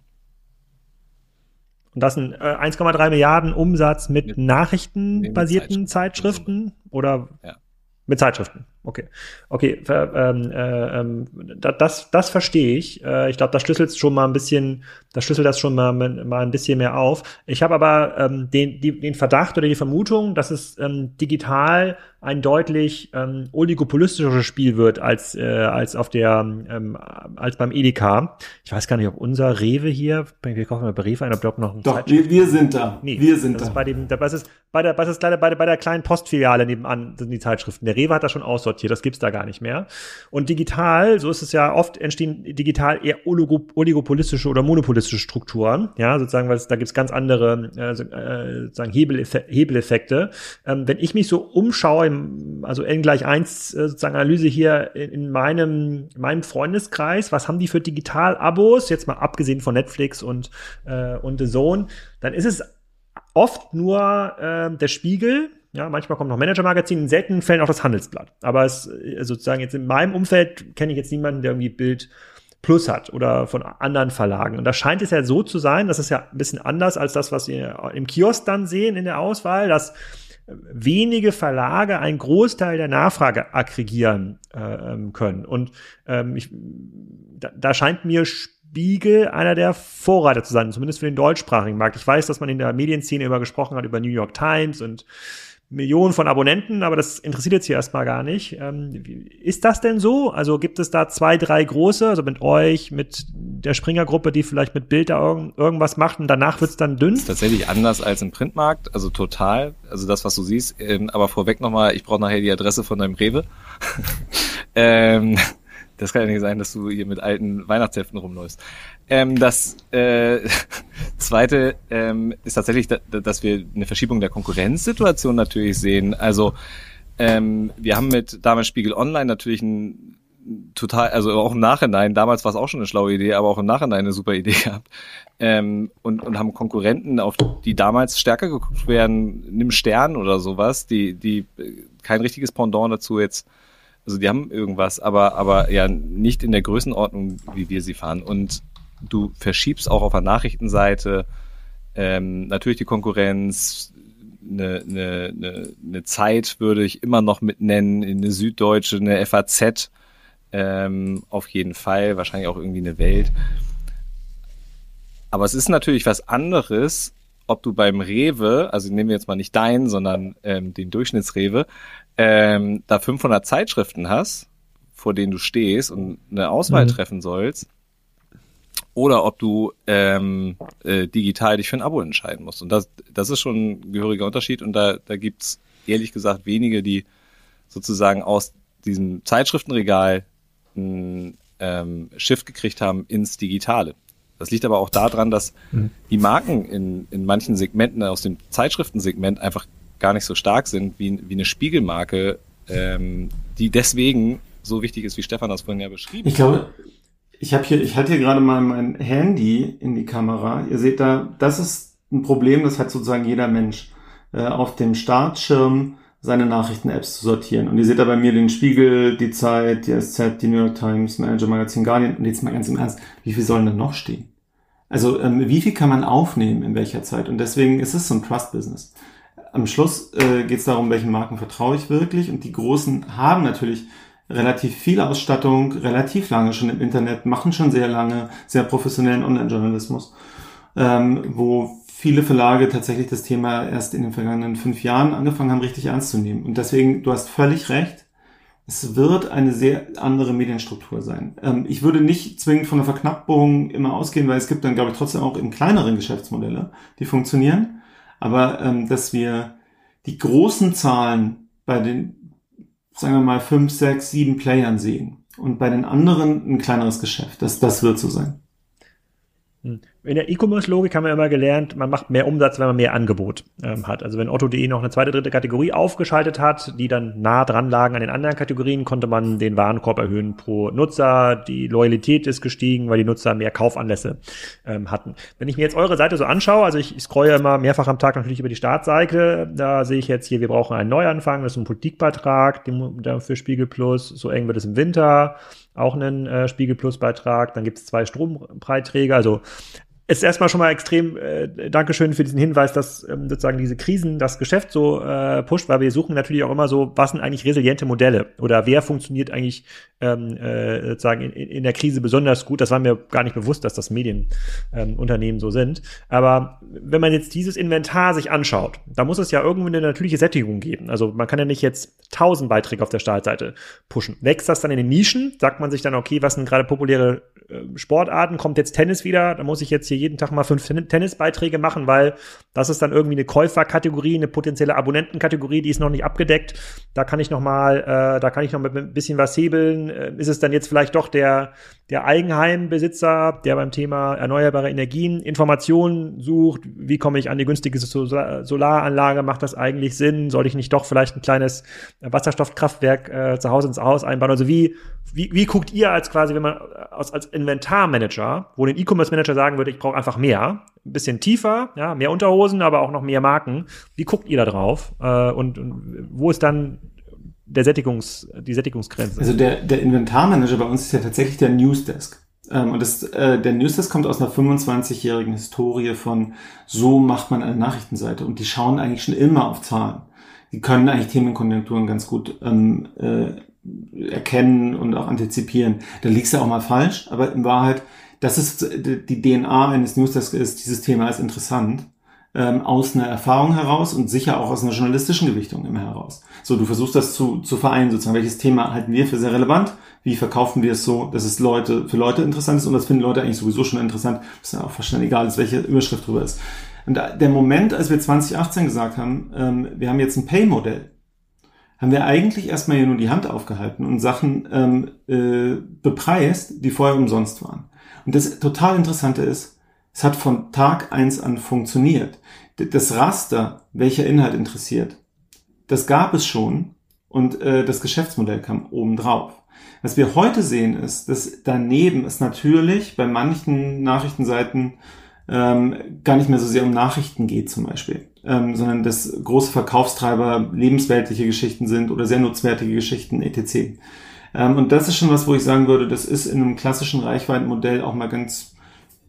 Und das sind äh, 1,3 Milliarden Umsatz mit, mit nachrichtenbasierten Zeitschriften oder ja. mit Zeitschriften. Okay, okay, ähm, äh, ähm, das, das verstehe ich. Äh, ich glaube, das schlüsselt schon mal ein bisschen, das schlüsselt das schon mal, mal ein bisschen mehr auf. Ich habe aber ähm, den, die, den Verdacht oder die Vermutung, dass es ähm, digital ein deutlich ähm, oligopolistischeres Spiel wird als äh, als auf der ähm, als beim Edeka. Ich weiß gar nicht, ob unser Rewe hier, wir kaufen mal bei Rewe ein, ob dort noch ein Doch, wir, wir sind da. Nee, wir sind das da. Ist bei dem, das ist bei der, das ist leider bei der, bei der kleinen Postfiliale nebenan sind die Zeitschriften. Der Rewe hat das schon aussortiert, das gibt's da gar nicht mehr. Und digital, so ist es ja oft entstehen digital eher oligopolistische oder monopolistische Strukturen, ja, sozusagen, weil es, da gibt's ganz andere äh, äh sozusagen Hebeleffe Hebeleffekte. Ähm, wenn ich mich so umschaue also n gleich eins äh, sozusagen Analyse hier in, in meinem, in meinem Freundeskreis, was haben die für Digital-Abos, jetzt mal abgesehen von Netflix und, äh, und The Zone, dann ist es oft nur äh, der Spiegel, ja, manchmal kommt noch Manager-Magazin, in seltenen Fällen auch das Handelsblatt. Aber es, äh, sozusagen jetzt in meinem Umfeld kenne ich jetzt niemanden, der irgendwie Bild Plus hat oder von anderen Verlagen. Und da scheint es ja so zu sein, das ist ja ein bisschen anders als das, was wir im Kiosk dann sehen in der Auswahl, dass wenige Verlage einen Großteil der Nachfrage aggregieren äh, ähm, können. Und ähm, ich, da, da scheint mir Spiegel einer der Vorreiter zu sein, zumindest für den deutschsprachigen Markt. Ich weiß, dass man in der Medienszene immer gesprochen hat über New York Times und Millionen von Abonnenten, aber das interessiert jetzt hier erstmal gar nicht. Ähm, ist das denn so? Also gibt es da zwei, drei große, also mit euch, mit der Springer-Gruppe, die vielleicht mit Bild da irgend, irgendwas macht und danach wird's dann dünn? ist tatsächlich anders als im Printmarkt, also total. Also das, was du siehst. Ähm, aber vorweg nochmal, ich brauche nachher die Adresse von deinem Rewe. <laughs> ähm, das kann ja nicht sein, dass du hier mit alten Weihnachtsheften rumläufst. Ähm, das äh, <laughs> zweite ähm, ist tatsächlich, da, dass wir eine Verschiebung der Konkurrenzsituation natürlich sehen. Also ähm, wir haben mit damals Spiegel Online natürlich ein total, also auch im Nachhinein, damals war es auch schon eine schlaue Idee, aber auch im Nachhinein eine super <laughs> Idee gehabt. Ähm, und, und haben Konkurrenten, auf die damals stärker geguckt werden, nimm Stern oder sowas, die, die kein richtiges Pendant dazu jetzt also die haben irgendwas, aber, aber ja nicht in der Größenordnung, wie wir sie fahren. Und du verschiebst auch auf der Nachrichtenseite ähm, natürlich die Konkurrenz, eine, eine, eine, eine Zeit würde ich immer noch mit nennen, eine Süddeutsche, eine FAZ, ähm, auf jeden Fall, wahrscheinlich auch irgendwie eine Welt. Aber es ist natürlich was anderes, ob du beim Rewe, also nehmen wir jetzt mal nicht deinen, sondern ähm, den Durchschnittsrewe, ähm, da 500 Zeitschriften hast, vor denen du stehst und eine Auswahl mhm. treffen sollst, oder ob du ähm, äh, digital dich für ein Abo entscheiden musst. Und das, das ist schon ein gehöriger Unterschied. Und da, da gibt's ehrlich gesagt wenige, die sozusagen aus diesem Zeitschriftenregal ein ähm, Shift gekriegt haben ins Digitale. Das liegt aber auch daran, dass mhm. die Marken in, in manchen Segmenten aus dem Zeitschriftensegment einfach gar nicht so stark sind wie, wie eine Spiegelmarke, ähm, die deswegen so wichtig ist, wie Stefan das vorhin ja beschrieben hat. Ich glaube, ich habe hier, ich halte hier gerade mal mein Handy in die Kamera. Ihr seht da, das ist ein Problem, das hat sozusagen jeder Mensch äh, auf dem Startschirm seine Nachrichten-Apps zu sortieren. Und ihr seht da bei mir den Spiegel, die Zeit, die SZ, die New York Times, Manager Magazin Guardian. Und jetzt mal ganz im Ernst, wie viel sollen denn noch stehen? Also ähm, wie viel kann man aufnehmen in welcher Zeit? Und deswegen ist es so ein Trust-Business. Am Schluss äh, geht es darum, welchen Marken vertraue ich wirklich. Und die Großen haben natürlich relativ viel Ausstattung, relativ lange schon im Internet, machen schon sehr lange sehr professionellen Online-Journalismus, ähm, wo viele Verlage tatsächlich das Thema erst in den vergangenen fünf Jahren angefangen haben, richtig ernst zu nehmen. Und deswegen, du hast völlig recht, es wird eine sehr andere Medienstruktur sein. Ähm, ich würde nicht zwingend von der Verknappung immer ausgehen, weil es gibt dann, glaube ich, trotzdem auch im kleineren Geschäftsmodelle, die funktionieren. Aber ähm, dass wir die großen Zahlen bei den sagen wir mal, fünf, sechs, sieben Playern sehen und bei den anderen ein kleineres Geschäft. Das, das wird so sein. In der E-Commerce-Logik haben wir immer gelernt, man macht mehr Umsatz, wenn man mehr Angebot ähm, hat. Also wenn Otto.de noch eine zweite, dritte Kategorie aufgeschaltet hat, die dann nah dran lagen an den anderen Kategorien, konnte man den Warenkorb erhöhen pro Nutzer. Die Loyalität ist gestiegen, weil die Nutzer mehr Kaufanlässe ähm, hatten. Wenn ich mir jetzt eure Seite so anschaue, also ich, scrolle immer mehrfach am Tag natürlich über die Startseite, da sehe ich jetzt hier, wir brauchen einen Neuanfang, das ist ein Politikbeitrag für Spiegel Plus, so eng wird es im Winter auch einen äh, Spiegel Plus Beitrag. Dann gibt es zwei Strompreisträger. Also ist erstmal schon mal extrem äh, Dankeschön für diesen Hinweis, dass ähm, sozusagen diese Krisen das Geschäft so äh, pusht, weil wir suchen natürlich auch immer so, was sind eigentlich resiliente Modelle oder wer funktioniert eigentlich ähm, äh, sozusagen in, in der Krise besonders gut. Das war mir gar nicht bewusst, dass das Medienunternehmen ähm, so sind. Aber wenn man jetzt dieses Inventar sich anschaut, da muss es ja irgendwie eine natürliche Sättigung geben. Also man kann ja nicht jetzt tausend Beiträge auf der Startseite pushen. Wächst das dann in den Nischen? Sagt man sich dann, okay, was sind gerade populäre äh, Sportarten? Kommt jetzt Tennis wieder? Da muss ich jetzt hier hier jeden Tag mal fünf Tennisbeiträge machen, weil das ist dann irgendwie eine Käuferkategorie, eine potenzielle Abonnentenkategorie, die ist noch nicht abgedeckt. Da kann ich noch mal, äh, da kann ich noch mit ein bisschen was hebeln. Äh, ist es dann jetzt vielleicht doch der der Eigenheimbesitzer, der beim Thema erneuerbare Energien Informationen sucht, wie komme ich an die günstige Solaranlage, macht das eigentlich Sinn? Soll ich nicht doch vielleicht ein kleines Wasserstoffkraftwerk äh, zu Hause ins Haus einbauen? Also wie, wie, wie guckt ihr als quasi, wenn man als, als Inventarmanager, wo ein E-Commerce-Manager sagen würde, ich brauche einfach mehr, ein bisschen tiefer, ja, mehr Unterhosen, aber auch noch mehr Marken. Wie guckt ihr da drauf? Äh, und, und wo ist dann der Sättigungs, die Sättigungsgrenze. Also der, der Inventarmanager bei uns ist ja tatsächlich der Newsdesk. Ähm, und das, äh, der Newsdesk kommt aus einer 25-jährigen Historie von so macht man eine Nachrichtenseite. Und die schauen eigentlich schon immer auf Zahlen. Die können eigentlich Themenkonjunkturen ganz gut ähm, äh, erkennen und auch antizipieren. Da liegst du auch mal falsch, aber in Wahrheit, das ist die DNA eines Newsdesks ist, dieses Thema ist interessant ähm, aus einer Erfahrung heraus und sicher auch aus einer journalistischen Gewichtung immer heraus. So, du versuchst das zu, zu vereinen, sozusagen, welches Thema halten wir für sehr relevant, wie verkaufen wir es so, dass es Leute, für Leute interessant ist und das finden Leute eigentlich sowieso schon interessant, ist ja auch fast egal ist, welche Überschrift drüber ist. Und der Moment, als wir 2018 gesagt haben, ähm, wir haben jetzt ein Pay-Modell, haben wir eigentlich erstmal hier nur die Hand aufgehalten und Sachen ähm, äh, bepreist, die vorher umsonst waren. Und das total Interessante ist, es hat von Tag eins an funktioniert. Das Raster, welcher Inhalt interessiert, das gab es schon und äh, das Geschäftsmodell kam obendrauf. Was wir heute sehen ist, dass daneben es natürlich bei manchen Nachrichtenseiten ähm, gar nicht mehr so sehr um Nachrichten geht zum Beispiel, ähm, sondern dass große Verkaufstreiber lebensweltliche Geschichten sind oder sehr nutzwertige Geschichten etc. Ähm, und das ist schon was, wo ich sagen würde, das ist in einem klassischen Reichweitenmodell auch mal ganz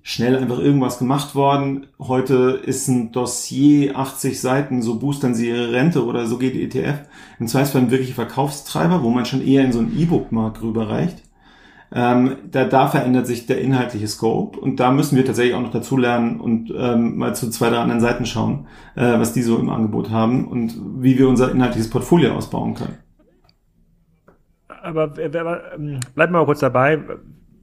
schnell einfach irgendwas gemacht worden. Heute ist ein Dossier 80 Seiten, so boostern sie ihre Rente oder so geht die ETF. Im Zweifelsfall ein wirklicher Verkaufstreiber, wo man schon eher in so einen E-Book-Markt rüberreicht. Ähm, da, da verändert sich der inhaltliche Scope und da müssen wir tatsächlich auch noch dazu lernen und ähm, mal zu zwei, drei anderen Seiten schauen, äh, was die so im Angebot haben und wie wir unser inhaltliches Portfolio ausbauen können. Aber äh, ähm, bleiben wir mal kurz dabei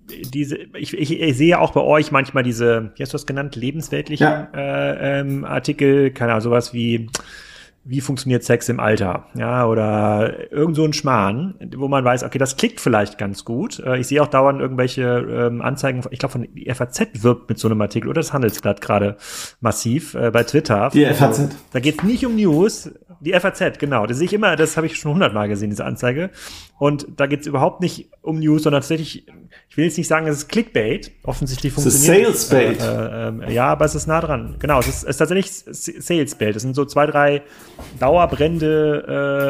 diese, ich, ich, ich sehe auch bei euch manchmal diese, wie hast du das genannt, lebensweltlichen ja. äh, ähm, Artikel, keine Ahnung, sowas wie wie funktioniert Sex im Alter, ja, oder irgend so ein Schmarrn, wo man weiß, okay, das klickt vielleicht ganz gut. Äh, ich sehe auch dauernd irgendwelche ähm, Anzeigen, ich glaube von die FAZ wirbt mit so einem Artikel oder das Handelsblatt gerade massiv äh, bei Twitter. Die FAZ. Also, da geht es nicht um News, die FAZ, genau. Das sehe ich immer, das habe ich schon hundertmal gesehen, diese Anzeige. Und da geht es überhaupt nicht um News, sondern tatsächlich, ich will jetzt nicht sagen, es ist Clickbait. Offensichtlich funktioniert es. Salesbait. Äh, äh, ja, aber es ist nah dran. Genau, es ist, es ist tatsächlich Salesbait. Das sind so zwei, drei Dauerbrände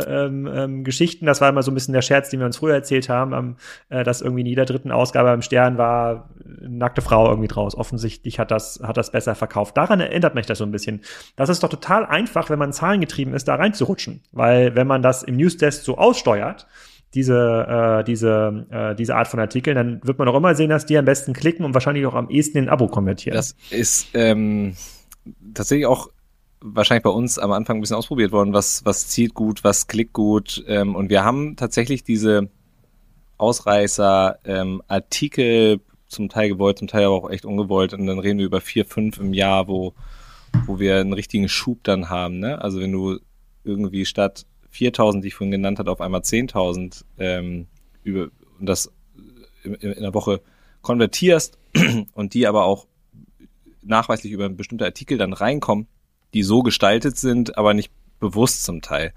äh, ähm, ähm, Geschichten. Das war immer so ein bisschen der Scherz, den wir uns früher erzählt haben, äh, dass irgendwie in jeder dritten Ausgabe am Stern war nackte Frau irgendwie draus. Offensichtlich hat das, hat das besser verkauft. Daran erinnert mich das so ein bisschen. Das ist doch total einfach, wenn man zahlengetrieben ist, da reinzurutschen. Weil wenn man das im Newsdesk so aussteuert, diese, äh, diese, äh, diese Art von Artikeln, dann wird man auch immer sehen, dass die am besten klicken und wahrscheinlich auch am ehesten in ein Abo konvertieren. Das ist ähm, tatsächlich auch wahrscheinlich bei uns am Anfang ein bisschen ausprobiert worden, was, was zieht gut, was klickt gut. Ähm, und wir haben tatsächlich diese Ausreißer, ähm, Artikel, zum Teil gewollt, zum Teil aber auch echt ungewollt. Und dann reden wir über vier, fünf im Jahr, wo, wo wir einen richtigen Schub dann haben. Ne? Also wenn du irgendwie statt 4.000, die ich vorhin genannt hatte, auf einmal 10.000 ähm, über und das in, in der Woche konvertierst <clears throat> und die aber auch nachweislich über bestimmte Artikel dann reinkommen, die so gestaltet sind, aber nicht bewusst zum Teil,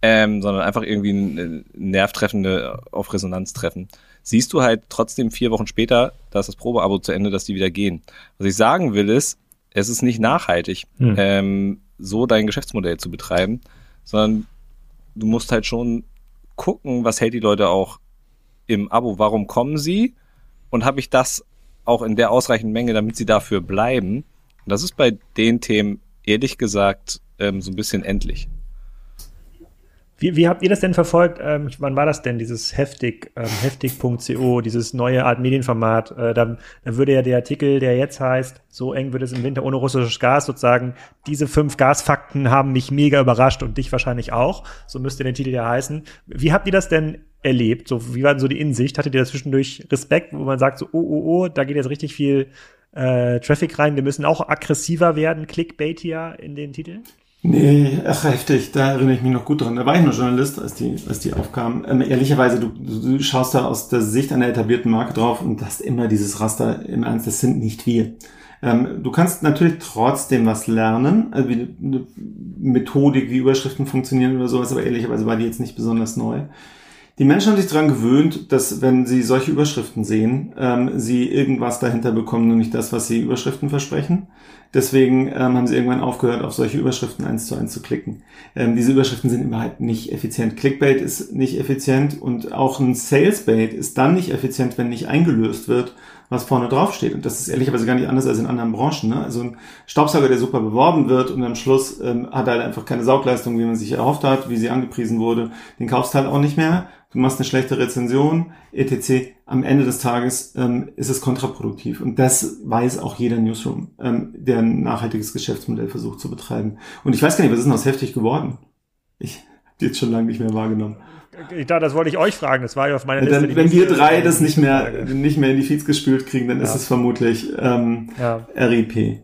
ähm, sondern einfach irgendwie ein Nervtreffende auf Resonanz treffen. Siehst du halt trotzdem vier Wochen später, da ist das Probeabo zu Ende, dass die wieder gehen. Was ich sagen will ist, es ist nicht nachhaltig, hm. ähm, so dein Geschäftsmodell zu betreiben, sondern du musst halt schon gucken, was hält die Leute auch im Abo, warum kommen sie und habe ich das auch in der ausreichenden Menge, damit sie dafür bleiben. Und das ist bei den Themen ehrlich gesagt ähm, so ein bisschen endlich. Wie, wie habt ihr das denn verfolgt? Ähm, wann war das denn, dieses heftig, ähm, heftig.co, dieses neue Art Medienformat? Äh, dann, dann würde ja der Artikel, der jetzt heißt, so eng wird es im Winter ohne russisches Gas, sozusagen, diese fünf Gasfakten haben mich mega überrascht und dich wahrscheinlich auch. So müsste der Titel ja heißen. Wie habt ihr das denn erlebt? So, wie war denn so die Insicht? Hattet ihr da zwischendurch Respekt, wo man sagt, so, oh, oh, oh, da geht jetzt richtig viel äh, Traffic rein, wir müssen auch aggressiver werden, Clickbait hier in den Titeln? Nee, ach heftig, da erinnere ich mich noch gut dran. Da war ich noch Journalist, als die, als die aufkamen. Ähm, ehrlicherweise, du, du schaust da aus der Sicht einer etablierten Marke drauf und hast immer dieses Raster im Ernst, das sind nicht wir. Ähm, du kannst natürlich trotzdem was lernen, also wie eine Methodik, wie Überschriften funktionieren oder sowas, aber ehrlicherweise war die jetzt nicht besonders neu. Die Menschen haben sich daran gewöhnt, dass wenn sie solche Überschriften sehen, ähm, sie irgendwas dahinter bekommen und nicht das, was sie Überschriften versprechen. Deswegen ähm, haben sie irgendwann aufgehört, auf solche Überschriften eins zu eins zu klicken. Ähm, diese Überschriften sind überhaupt nicht effizient. Clickbait ist nicht effizient und auch ein Salesbait ist dann nicht effizient, wenn nicht eingelöst wird, was vorne drauf steht. Und das ist ehrlicherweise gar nicht anders als in anderen Branchen. Ne? Also ein Staubsauger, der super beworben wird und am Schluss ähm, hat er halt einfach keine Saugleistung, wie man sich erhofft hat, wie sie angepriesen wurde. Den kaufst halt auch nicht mehr. Du machst eine schlechte Rezension, etc. Am Ende des Tages ähm, ist es kontraproduktiv. Und das weiß auch jeder Newsroom, ähm, der ein nachhaltiges Geschäftsmodell versucht zu betreiben. Und ich weiß gar nicht, was ist denn aus heftig geworden? Ich habe die jetzt schon lange nicht mehr wahrgenommen. Ich dachte, das wollte ich euch fragen. Das war ja auf meiner Liste. Dann, wenn wir drei das nicht mehr, nicht mehr in die Feeds gespült kriegen, dann ja. ist es vermutlich ähm, ja. RIP.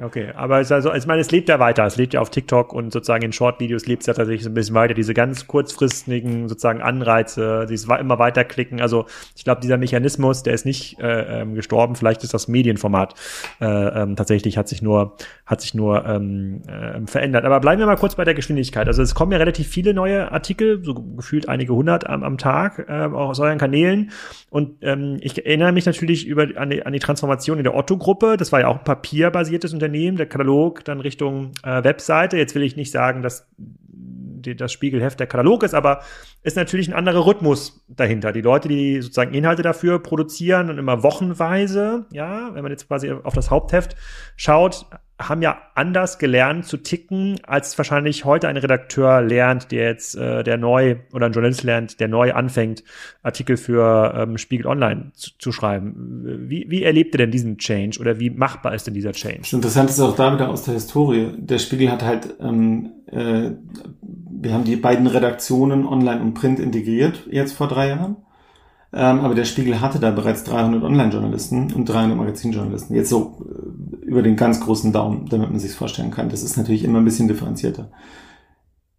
Okay, aber es also, ich meine, es lebt ja weiter. Es lebt ja auf TikTok und sozusagen in Short-Videos lebt es ja tatsächlich so ein bisschen weiter. Diese ganz kurzfristigen sozusagen Anreize, dieses immer weiterklicken. Also ich glaube, dieser Mechanismus, der ist nicht äh, ähm, gestorben. Vielleicht ist das Medienformat äh, ähm, tatsächlich hat sich nur hat sich nur ähm, äh, verändert. Aber bleiben wir mal kurz bei der Geschwindigkeit. Also es kommen ja relativ viele neue Artikel, so gefühlt einige hundert am, am Tag, äh, auch aus euren Kanälen. Und ähm, ich erinnere mich natürlich über an die, an die Transformation in der Otto-Gruppe. Das war ja auch ein papierbasiertes Unternehmen, der Katalog dann Richtung äh, Webseite. Jetzt will ich nicht sagen, dass das Spiegelheft der Katalog ist, aber ist natürlich ein anderer Rhythmus dahinter. Die Leute, die sozusagen Inhalte dafür produzieren und immer wochenweise, ja, wenn man jetzt quasi auf das Hauptheft schaut, haben ja anders gelernt zu ticken, als wahrscheinlich heute ein Redakteur lernt, der jetzt, äh, der neu oder ein Journalist lernt, der neu anfängt, Artikel für ähm, Spiegel Online zu, zu schreiben. Wie, wie erlebt ihr denn diesen Change oder wie machbar ist denn dieser Change? Das Interessante ist auch da wieder aus der Historie. Der Spiegel hat halt, ähm, äh, wir haben die beiden Redaktionen Online und Print integriert jetzt vor drei Jahren. Ähm, aber der Spiegel hatte da bereits 300 Online-Journalisten und 300 Magazinjournalisten. Jetzt so äh, über den ganz großen Daumen, damit man sich vorstellen kann. Das ist natürlich immer ein bisschen differenzierter.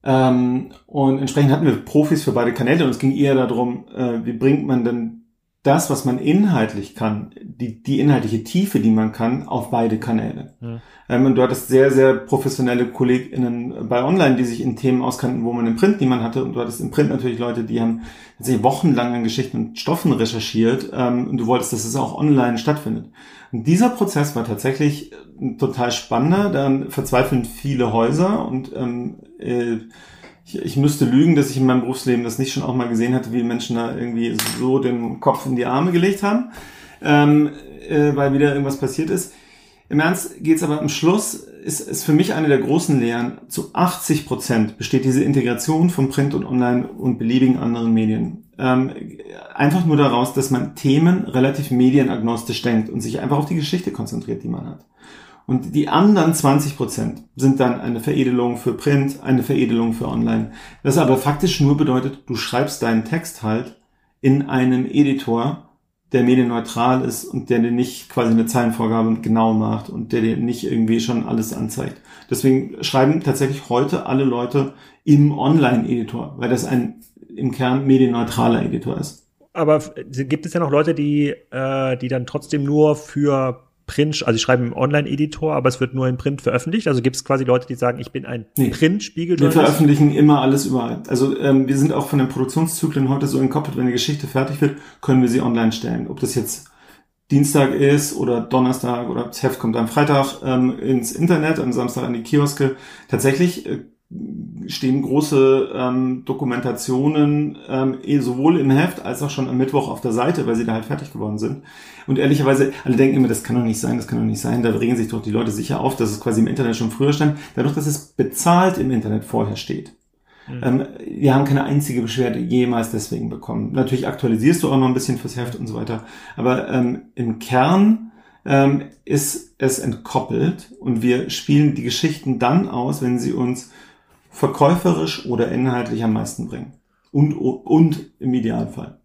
Ähm, und entsprechend hatten wir Profis für beide Kanäle und es ging eher darum, äh, wie bringt man denn das, was man inhaltlich kann, die, die inhaltliche Tiefe, die man kann, auf beide Kanäle. Ja. Ähm, und du hattest sehr, sehr professionelle KollegInnen bei Online, die sich in Themen auskannten, wo man im Print niemand hatte. Und du hattest im Print natürlich Leute, die haben tatsächlich wochenlang an Geschichten und Stoffen recherchiert. Ähm, und du wolltest, dass es auch online stattfindet. Und dieser Prozess war tatsächlich total spannender. Dann verzweifeln viele Häuser und ähm, äh, ich, ich müsste lügen, dass ich in meinem Berufsleben das nicht schon auch mal gesehen hatte, wie Menschen da irgendwie so den Kopf in die Arme gelegt haben, ähm, äh, weil wieder irgendwas passiert ist. Im Ernst geht's aber am Schluss, ist, ist für mich eine der großen Lehren, zu 80 Prozent besteht diese Integration von Print und Online und beliebigen anderen Medien. Ähm, einfach nur daraus, dass man Themen relativ medienagnostisch denkt und sich einfach auf die Geschichte konzentriert, die man hat. Und die anderen 20 Prozent sind dann eine Veredelung für Print, eine Veredelung für Online. Das aber faktisch nur bedeutet, du schreibst deinen Text halt in einem Editor, der medienneutral ist und der dir nicht quasi eine Zeilenvorgabe genau macht und der dir nicht irgendwie schon alles anzeigt. Deswegen schreiben tatsächlich heute alle Leute im Online-Editor, weil das ein im Kern medienneutraler Editor ist. Aber gibt es ja noch Leute, die, äh, die dann trotzdem nur für Print, also sie schreiben im Online-Editor, aber es wird nur in Print veröffentlicht. Also gibt es quasi Leute, die sagen, ich bin ein nee, Print-Spiegel. Wir veröffentlichen immer alles überall. Also ähm, wir sind auch von den Produktionszyklen heute so entkoppelt, wenn eine Geschichte fertig wird, können wir sie online stellen. Ob das jetzt Dienstag ist oder Donnerstag oder das Heft kommt am Freitag ähm, ins Internet, am Samstag an die Kioske. Tatsächlich äh, stehen große ähm, Dokumentationen ähm, eh sowohl im Heft als auch schon am Mittwoch auf der Seite, weil sie da halt fertig geworden sind. Und ehrlicherweise, alle denken immer, das kann doch nicht sein, das kann doch nicht sein. Da regen sich doch die Leute sicher auf, dass es quasi im Internet schon früher stand. Dadurch, dass es bezahlt im Internet vorher steht. Mhm. Ähm, wir haben keine einzige Beschwerde jemals deswegen bekommen. Natürlich aktualisierst du auch noch ein bisschen fürs Heft und so weiter. Aber ähm, im Kern ähm, ist es entkoppelt und wir spielen die Geschichten dann aus, wenn sie uns verkäuferisch oder inhaltlich am meisten bringen. Und, und im Idealfall.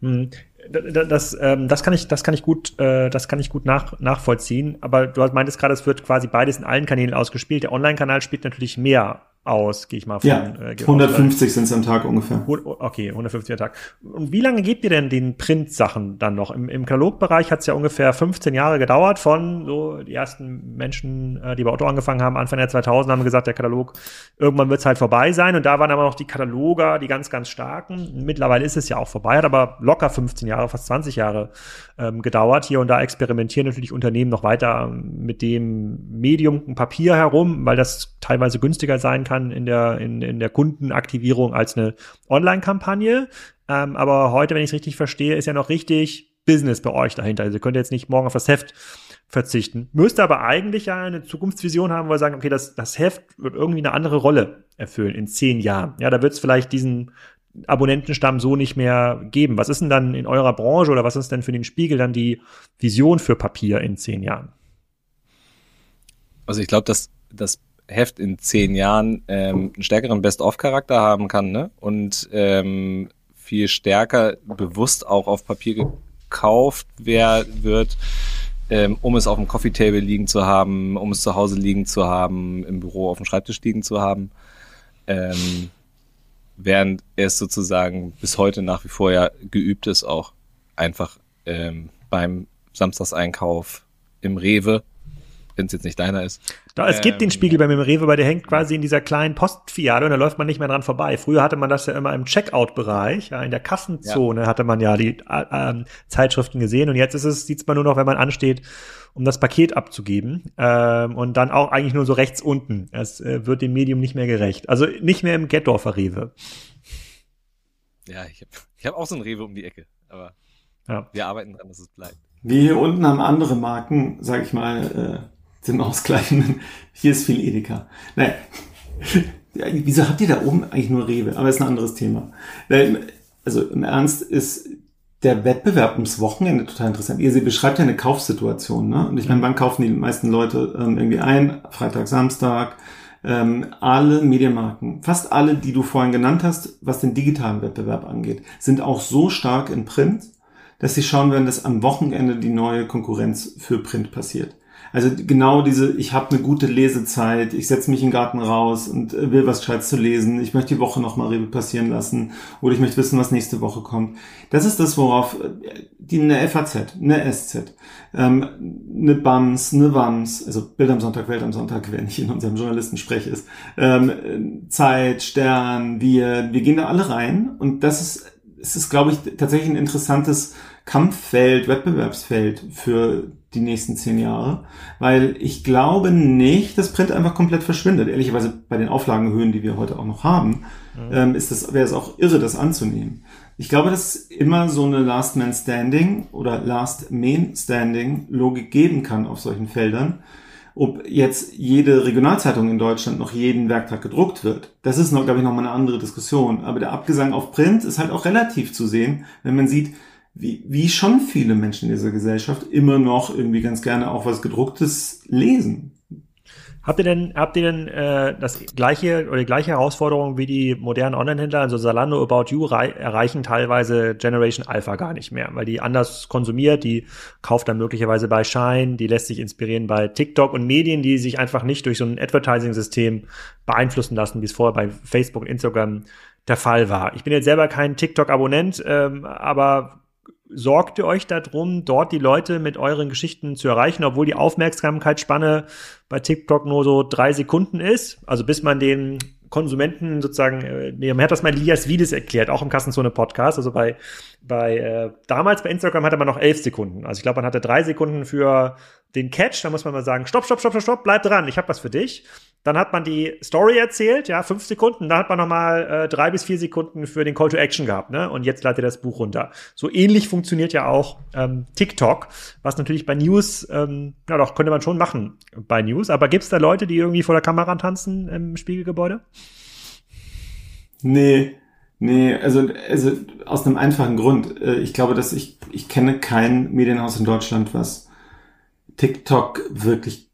Hm. Das, ähm, das kann ich, das kann ich gut, äh, das kann ich gut nach, nachvollziehen. Aber du meintest gerade, es wird quasi beides in allen Kanälen ausgespielt. Der Online-Kanal spielt natürlich mehr aus, gehe ich mal von. Ja, äh, 150 sind es am Tag ungefähr. Okay, 150 am Tag. Und wie lange gebt ihr denn den Print-Sachen dann noch? Im, im Katalogbereich hat es ja ungefähr 15 Jahre gedauert von so die ersten Menschen, äh, die bei Otto angefangen haben, Anfang der 2000 haben gesagt, der Katalog, irgendwann wird es halt vorbei sein. Und da waren aber noch die Kataloger, die ganz, ganz starken. Mittlerweile ist es ja auch vorbei, hat aber locker 15 Jahre, fast 20 Jahre ähm, gedauert. Hier und da experimentieren natürlich Unternehmen noch weiter mit dem Medium Papier herum, weil das teilweise günstiger sein kann kann in der, in, in der Kundenaktivierung als eine Online-Kampagne. Ähm, aber heute, wenn ich es richtig verstehe, ist ja noch richtig Business bei euch dahinter. Also ihr könnt jetzt nicht morgen auf das Heft verzichten. Müsste aber eigentlich ja eine Zukunftsvision haben, wo wir sagen, okay, das, das Heft wird irgendwie eine andere Rolle erfüllen in zehn Jahren. Ja, da wird es vielleicht diesen Abonnentenstamm so nicht mehr geben. Was ist denn dann in eurer Branche oder was ist denn für den Spiegel dann die Vision für Papier in zehn Jahren? Also ich glaube, dass das Heft in zehn Jahren ähm, einen stärkeren Best-of-Charakter haben kann ne? und ähm, viel stärker bewusst auch auf Papier gekauft wer wird, ähm, um es auf dem Coffee-Table liegen zu haben, um es zu Hause liegen zu haben, im Büro auf dem Schreibtisch liegen zu haben. Ähm, während es sozusagen bis heute nach wie vor ja geübt ist, auch einfach ähm, beim Samstagseinkauf im Rewe wenn es jetzt nicht deiner ist. Da, es ähm, gibt den ähm, Spiegel bei mir im Rewe, weil der hängt quasi in dieser kleinen Postfiliale und da läuft man nicht mehr dran vorbei. Früher hatte man das ja immer im Checkout-Bereich, ja, in der Kassenzone ja. hatte man ja die äh, äh, Zeitschriften gesehen und jetzt ist es, sieht's man nur noch, wenn man ansteht, um das Paket abzugeben ähm, und dann auch eigentlich nur so rechts unten. Es äh, wird dem Medium nicht mehr gerecht. Also nicht mehr im Getdorfer Rewe. Ja, ich habe ich hab auch so ein Rewe um die Ecke, aber ja. wir arbeiten dran, dass es bleibt. Wir hier unten haben andere Marken, sag ich mal, äh, zum Ausgleichen. <laughs> Hier ist viel Edeka. Naja. <laughs> Wieso habt ihr da oben eigentlich nur Rewe? Aber ist ein anderes Thema. Also im Ernst ist der Wettbewerb ums Wochenende total interessant. Ihr beschreibt ja eine Kaufsituation, ne? Und ich meine, wann kaufen die meisten Leute ähm, irgendwie ein? Freitag, Samstag. Ähm, alle Medienmarken, fast alle, die du vorhin genannt hast, was den digitalen Wettbewerb angeht, sind auch so stark in Print, dass sie schauen werden, dass am Wochenende die neue Konkurrenz für Print passiert. Also genau diese, ich habe eine gute Lesezeit, ich setze mich in den Garten raus und äh, will was Gescheites zu lesen, ich möchte die Woche nochmal Revue passieren lassen oder ich möchte wissen, was nächste Woche kommt. Das ist das, worauf äh, die eine FAZ, eine SZ, ähm, eine BAMS, eine WAMS, also Bild am Sonntag, Welt am Sonntag, wer nicht in unserem Journalistensprech ist, ähm, Zeit, Stern, wir, wir gehen da alle rein und das ist, es ist, glaube ich, tatsächlich ein interessantes Kampffeld, Wettbewerbsfeld für die nächsten zehn Jahre, weil ich glaube nicht, dass Print einfach komplett verschwindet. Ehrlicherweise bei den Auflagenhöhen, die wir heute auch noch haben, mhm. ähm, ist das, wäre es auch irre, das anzunehmen. Ich glaube, dass es immer so eine Last Man Standing oder Last Man Standing Logik geben kann auf solchen Feldern. Ob jetzt jede Regionalzeitung in Deutschland noch jeden Werktag gedruckt wird, das ist noch, glaube ich, nochmal eine andere Diskussion. Aber der Abgesang auf Print ist halt auch relativ zu sehen, wenn man sieht, wie, wie schon viele Menschen in dieser Gesellschaft immer noch irgendwie ganz gerne auch was gedrucktes lesen. Habt ihr denn, habt ihr denn äh, das gleiche oder die gleiche Herausforderung wie die modernen Online-Händler, also Zalando, About You, erreichen teilweise Generation Alpha gar nicht mehr, weil die anders konsumiert, die kauft dann möglicherweise bei Shine, die lässt sich inspirieren bei TikTok und Medien, die sich einfach nicht durch so ein Advertising-System beeinflussen lassen, wie es vorher bei Facebook und Instagram der Fall war. Ich bin jetzt selber kein TikTok-Abonnent, ähm, aber sorgt ihr euch darum, dort die Leute mit euren Geschichten zu erreichen, obwohl die Aufmerksamkeitsspanne bei TikTok nur so drei Sekunden ist? Also bis man den Konsumenten sozusagen, äh, nee, man hat das mal Elias Wiedes erklärt, auch im Kassenzone Podcast. Also bei, bei äh, damals bei Instagram hatte man noch elf Sekunden. Also ich glaube, man hatte drei Sekunden für den Catch, da muss man mal sagen, stopp, stopp, stopp, stopp, stopp, bleib dran, ich habe was für dich. Dann hat man die Story erzählt, ja, fünf Sekunden. Dann hat man nochmal äh, drei bis vier Sekunden für den Call to Action gehabt, ne? Und jetzt ladet ihr das Buch runter. So ähnlich funktioniert ja auch ähm, TikTok, was natürlich bei News, ähm, ja doch, könnte man schon machen bei News. Aber gibt's da Leute, die irgendwie vor der Kamera tanzen im Spiegelgebäude? Nee, nee, also, also aus einem einfachen Grund. Äh, ich glaube, dass ich, ich kenne kein Medienhaus in Deutschland, was TikTok wirklich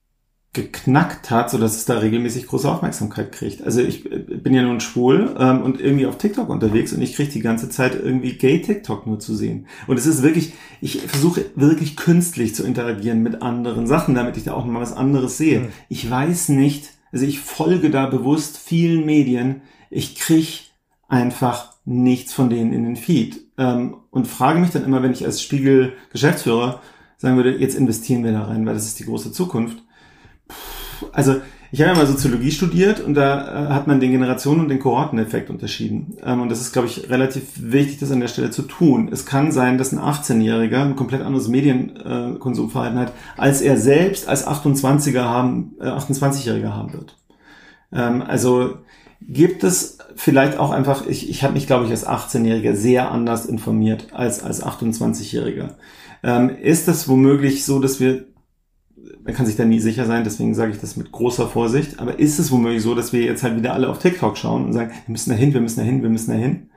geknackt hat, so dass es da regelmäßig große Aufmerksamkeit kriegt. Also ich bin ja nun schwul ähm, und irgendwie auf TikTok unterwegs und ich kriege die ganze Zeit irgendwie Gay-TikTok nur zu sehen. Und es ist wirklich, ich versuche wirklich künstlich zu interagieren mit anderen Sachen, damit ich da auch mal was anderes sehe. Mhm. Ich weiß nicht, also ich folge da bewusst vielen Medien, ich krieg einfach nichts von denen in den Feed ähm, und frage mich dann immer, wenn ich als Spiegel-Geschäftsführer sagen würde, jetzt investieren wir da rein, weil das ist die große Zukunft also ich habe ja mal Soziologie studiert und da äh, hat man den Generationen- und den Kohorteneffekt unterschieden. Ähm, und das ist, glaube ich, relativ wichtig, das an der Stelle zu tun. Es kann sein, dass ein 18-Jähriger ein komplett anderes Medienkonsumverhalten hat, als er selbst als 28er haben, äh, 28-Jähriger haben wird. Ähm, also gibt es vielleicht auch einfach, ich, ich habe mich, glaube ich, als 18-Jähriger sehr anders informiert als als 28-Jähriger. Ähm, ist das womöglich so, dass wir man kann sich da nie sicher sein, deswegen sage ich das mit großer Vorsicht. Aber ist es womöglich so, dass wir jetzt halt wieder alle auf TikTok schauen und sagen, wir müssen dahin, wir müssen dahin, wir müssen dahin?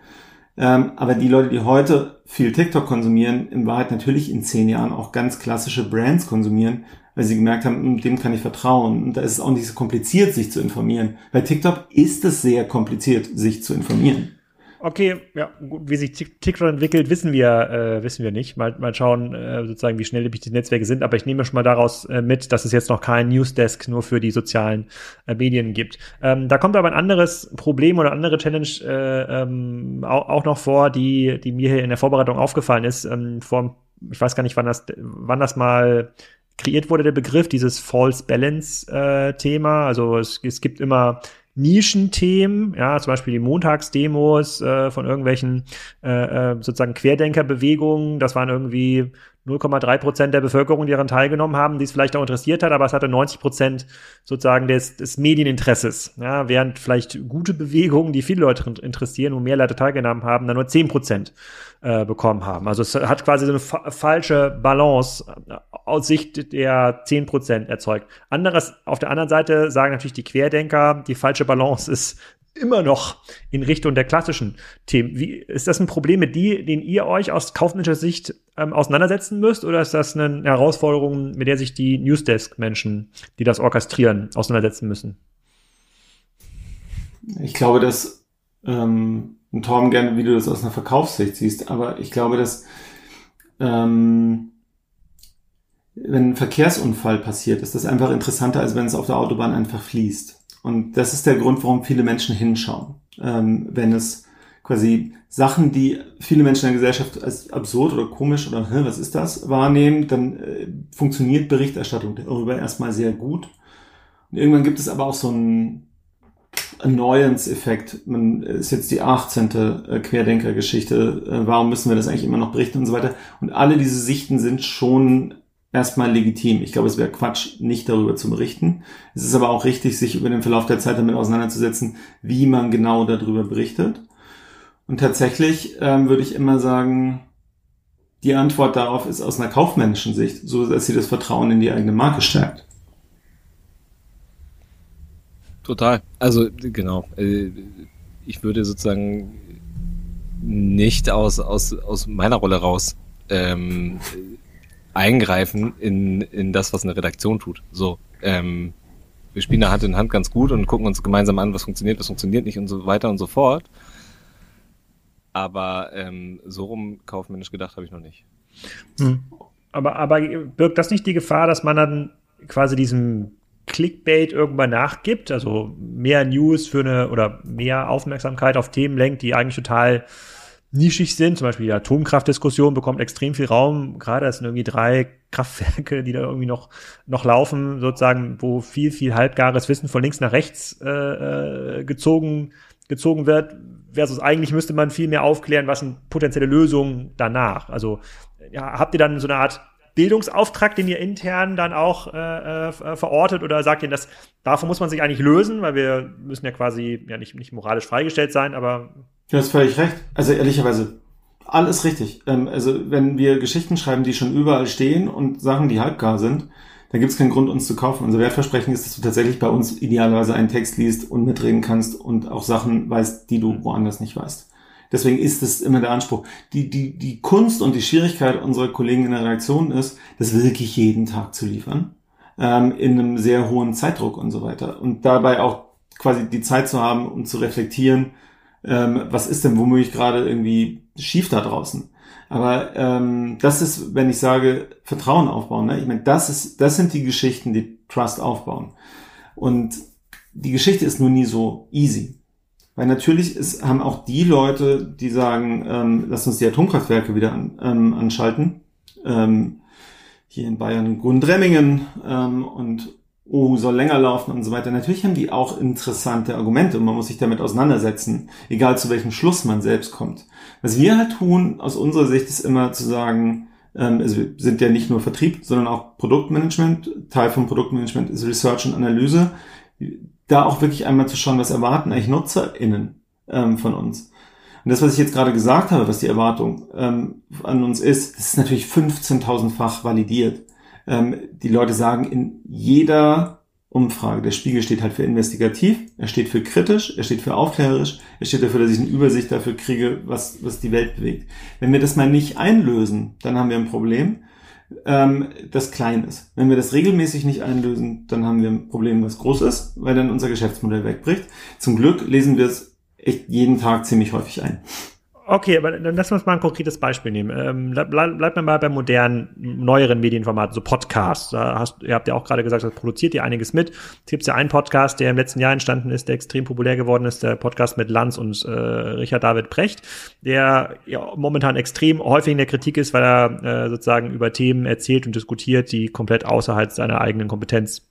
Ähm, aber die Leute, die heute viel TikTok konsumieren, in Wahrheit natürlich in zehn Jahren auch ganz klassische Brands konsumieren, weil sie gemerkt haben, hm, dem kann ich vertrauen. Und da ist es auch nicht so kompliziert, sich zu informieren. Bei TikTok ist es sehr kompliziert, sich zu informieren. Okay, ja, wie sich TikTok entwickelt, wissen wir, äh, wissen wir nicht. Mal, mal schauen, äh, sozusagen, wie schnell die Netzwerke sind. Aber ich nehme schon mal daraus äh, mit, dass es jetzt noch kein Newsdesk nur für die sozialen äh, Medien gibt. Ähm, da kommt aber ein anderes Problem oder andere Challenge äh, ähm, auch, auch noch vor, die, die mir hier in der Vorbereitung aufgefallen ist. Ähm, vor, ich weiß gar nicht, wann das, wann das mal kreiert wurde, der Begriff, dieses False Balance äh, Thema. Also es, es gibt immer Nischenthemen, ja, zum Beispiel die Montagsdemos äh, von irgendwelchen äh, äh sozusagen Querdenkerbewegungen. Das waren irgendwie 0,3 Prozent der Bevölkerung, die daran teilgenommen haben, die es vielleicht auch interessiert hat, aber es hatte 90 Prozent sozusagen des, des Medieninteresses. Ja, während vielleicht gute Bewegungen, die viele Leute interessieren und mehr Leute teilgenommen haben, dann nur 10 Prozent äh, bekommen haben. Also es hat quasi so eine fa falsche Balance äh, aus Sicht der 10 Prozent erzeugt. Anderes, auf der anderen Seite sagen natürlich die Querdenker, die falsche Balance ist immer noch in Richtung der klassischen Themen. Wie, ist das ein Problem, mit die, den ihr euch aus kaufmännischer Sicht ähm, auseinandersetzen müsst, oder ist das eine Herausforderung, mit der sich die Newsdesk-Menschen, die das orchestrieren, auseinandersetzen müssen? Ich glaube, dass ähm, und Torben gerne, wie du das aus einer Verkaufssicht siehst, aber ich glaube, dass ähm, wenn ein Verkehrsunfall passiert, ist das einfach interessanter, als wenn es auf der Autobahn einfach fließt. Und das ist der Grund, warum viele Menschen hinschauen. Ähm, wenn es quasi Sachen, die viele Menschen in der Gesellschaft als absurd oder komisch oder was ist das wahrnehmen, dann äh, funktioniert Berichterstattung darüber erstmal sehr gut. Und irgendwann gibt es aber auch so einen Annoyance-Effekt. Man ist jetzt die 18. Äh, Querdenker-Geschichte. Äh, warum müssen wir das eigentlich immer noch berichten und so weiter? Und alle diese Sichten sind schon erstmal legitim. Ich glaube, es wäre Quatsch, nicht darüber zu berichten. Es ist aber auch richtig, sich über den Verlauf der Zeit damit auseinanderzusetzen, wie man genau darüber berichtet. Und tatsächlich ähm, würde ich immer sagen, die Antwort darauf ist aus einer kaufmännischen Sicht, so dass sie das Vertrauen in die eigene Marke stärkt. Total. Also genau. Äh, ich würde sozusagen nicht aus, aus, aus meiner Rolle raus ähm, eingreifen in, in das, was eine Redaktion tut. So, ähm, wir spielen da Hand in Hand ganz gut und gucken uns gemeinsam an, was funktioniert, was funktioniert nicht und so weiter und so fort. Aber ähm, so rum kaufmännisch gedacht habe ich noch nicht. Hm. Aber, aber birgt das nicht die Gefahr, dass man dann quasi diesem Clickbait irgendwann nachgibt, also mehr News für eine oder mehr Aufmerksamkeit auf Themen lenkt, die eigentlich total nischig sind. Zum Beispiel die Atomkraftdiskussion bekommt extrem viel Raum. Gerade es sind irgendwie drei Kraftwerke, die da irgendwie noch, noch laufen, sozusagen, wo viel, viel halbgares Wissen von links nach rechts äh, äh, gezogen, gezogen wird. Versus eigentlich müsste man viel mehr aufklären, was sind potenzielle Lösungen danach. Also ja, habt ihr dann so eine Art Bildungsauftrag, den ihr intern dann auch äh, äh, verortet oder sagt ihr, dass davon muss man sich eigentlich lösen, weil wir müssen ja quasi ja nicht, nicht moralisch freigestellt sein, aber Du hast völlig recht. Also ehrlicherweise, alles richtig. Ähm, also wenn wir Geschichten schreiben, die schon überall stehen und Sachen, die halbgar sind, dann gibt es keinen Grund, uns zu kaufen. Unser Wertversprechen ist, dass du tatsächlich bei uns idealerweise einen Text liest und mitreden kannst und auch Sachen weißt, die du woanders nicht weißt. Deswegen ist es immer der Anspruch. Die, die, die Kunst und die Schwierigkeit unserer Kollegen in der Redaktion ist, das wirklich jeden Tag zu liefern, ähm, in einem sehr hohen Zeitdruck und so weiter. Und dabei auch quasi die Zeit zu haben, um zu reflektieren, ähm, was ist denn womöglich gerade irgendwie schief da draußen. Aber ähm, das ist, wenn ich sage, Vertrauen aufbauen. Ne? Ich meine, das ist, das sind die Geschichten, die Trust aufbauen. Und die Geschichte ist nur nie so easy. Weil natürlich ist, haben auch die Leute, die sagen, ähm, lass uns die Atomkraftwerke wieder an, ähm, anschalten. Ähm, hier in Bayern Gundremmingen ähm, und oh, soll länger laufen und so weiter. Natürlich haben die auch interessante Argumente und man muss sich damit auseinandersetzen, egal zu welchem Schluss man selbst kommt. Was wir halt tun, aus unserer Sicht, ist immer zu sagen, ähm, also wir sind ja nicht nur Vertrieb, sondern auch Produktmanagement. Teil vom Produktmanagement ist Research und Analyse. Da auch wirklich einmal zu schauen, was erwarten eigentlich NutzerInnen ähm, von uns. Und das, was ich jetzt gerade gesagt habe, was die Erwartung ähm, an uns ist, das ist natürlich 15.000-fach validiert ähm, die Leute sagen in jeder Umfrage, der Spiegel steht halt für investigativ, er steht für kritisch, er steht für aufklärerisch, er steht dafür, dass ich eine Übersicht dafür kriege, was, was die Welt bewegt. Wenn wir das mal nicht einlösen, dann haben wir ein Problem, ähm, das klein ist. Wenn wir das regelmäßig nicht einlösen, dann haben wir ein Problem, was groß ist, weil dann unser Geschäftsmodell wegbricht. Zum Glück lesen wir es echt jeden Tag ziemlich häufig ein. Okay, aber dann lass uns mal ein konkretes Beispiel nehmen. Ähm, bleib, bleib mal bei modernen, neueren Medienformaten, so Podcasts. Da hast, ihr habt ja auch gerade gesagt, das produziert ihr einiges mit. Es gibt ja einen Podcast, der im letzten Jahr entstanden ist, der extrem populär geworden ist, der Podcast mit Lanz und äh, Richard David Brecht, der ja momentan extrem häufig in der Kritik ist, weil er äh, sozusagen über Themen erzählt und diskutiert, die komplett außerhalb seiner eigenen Kompetenz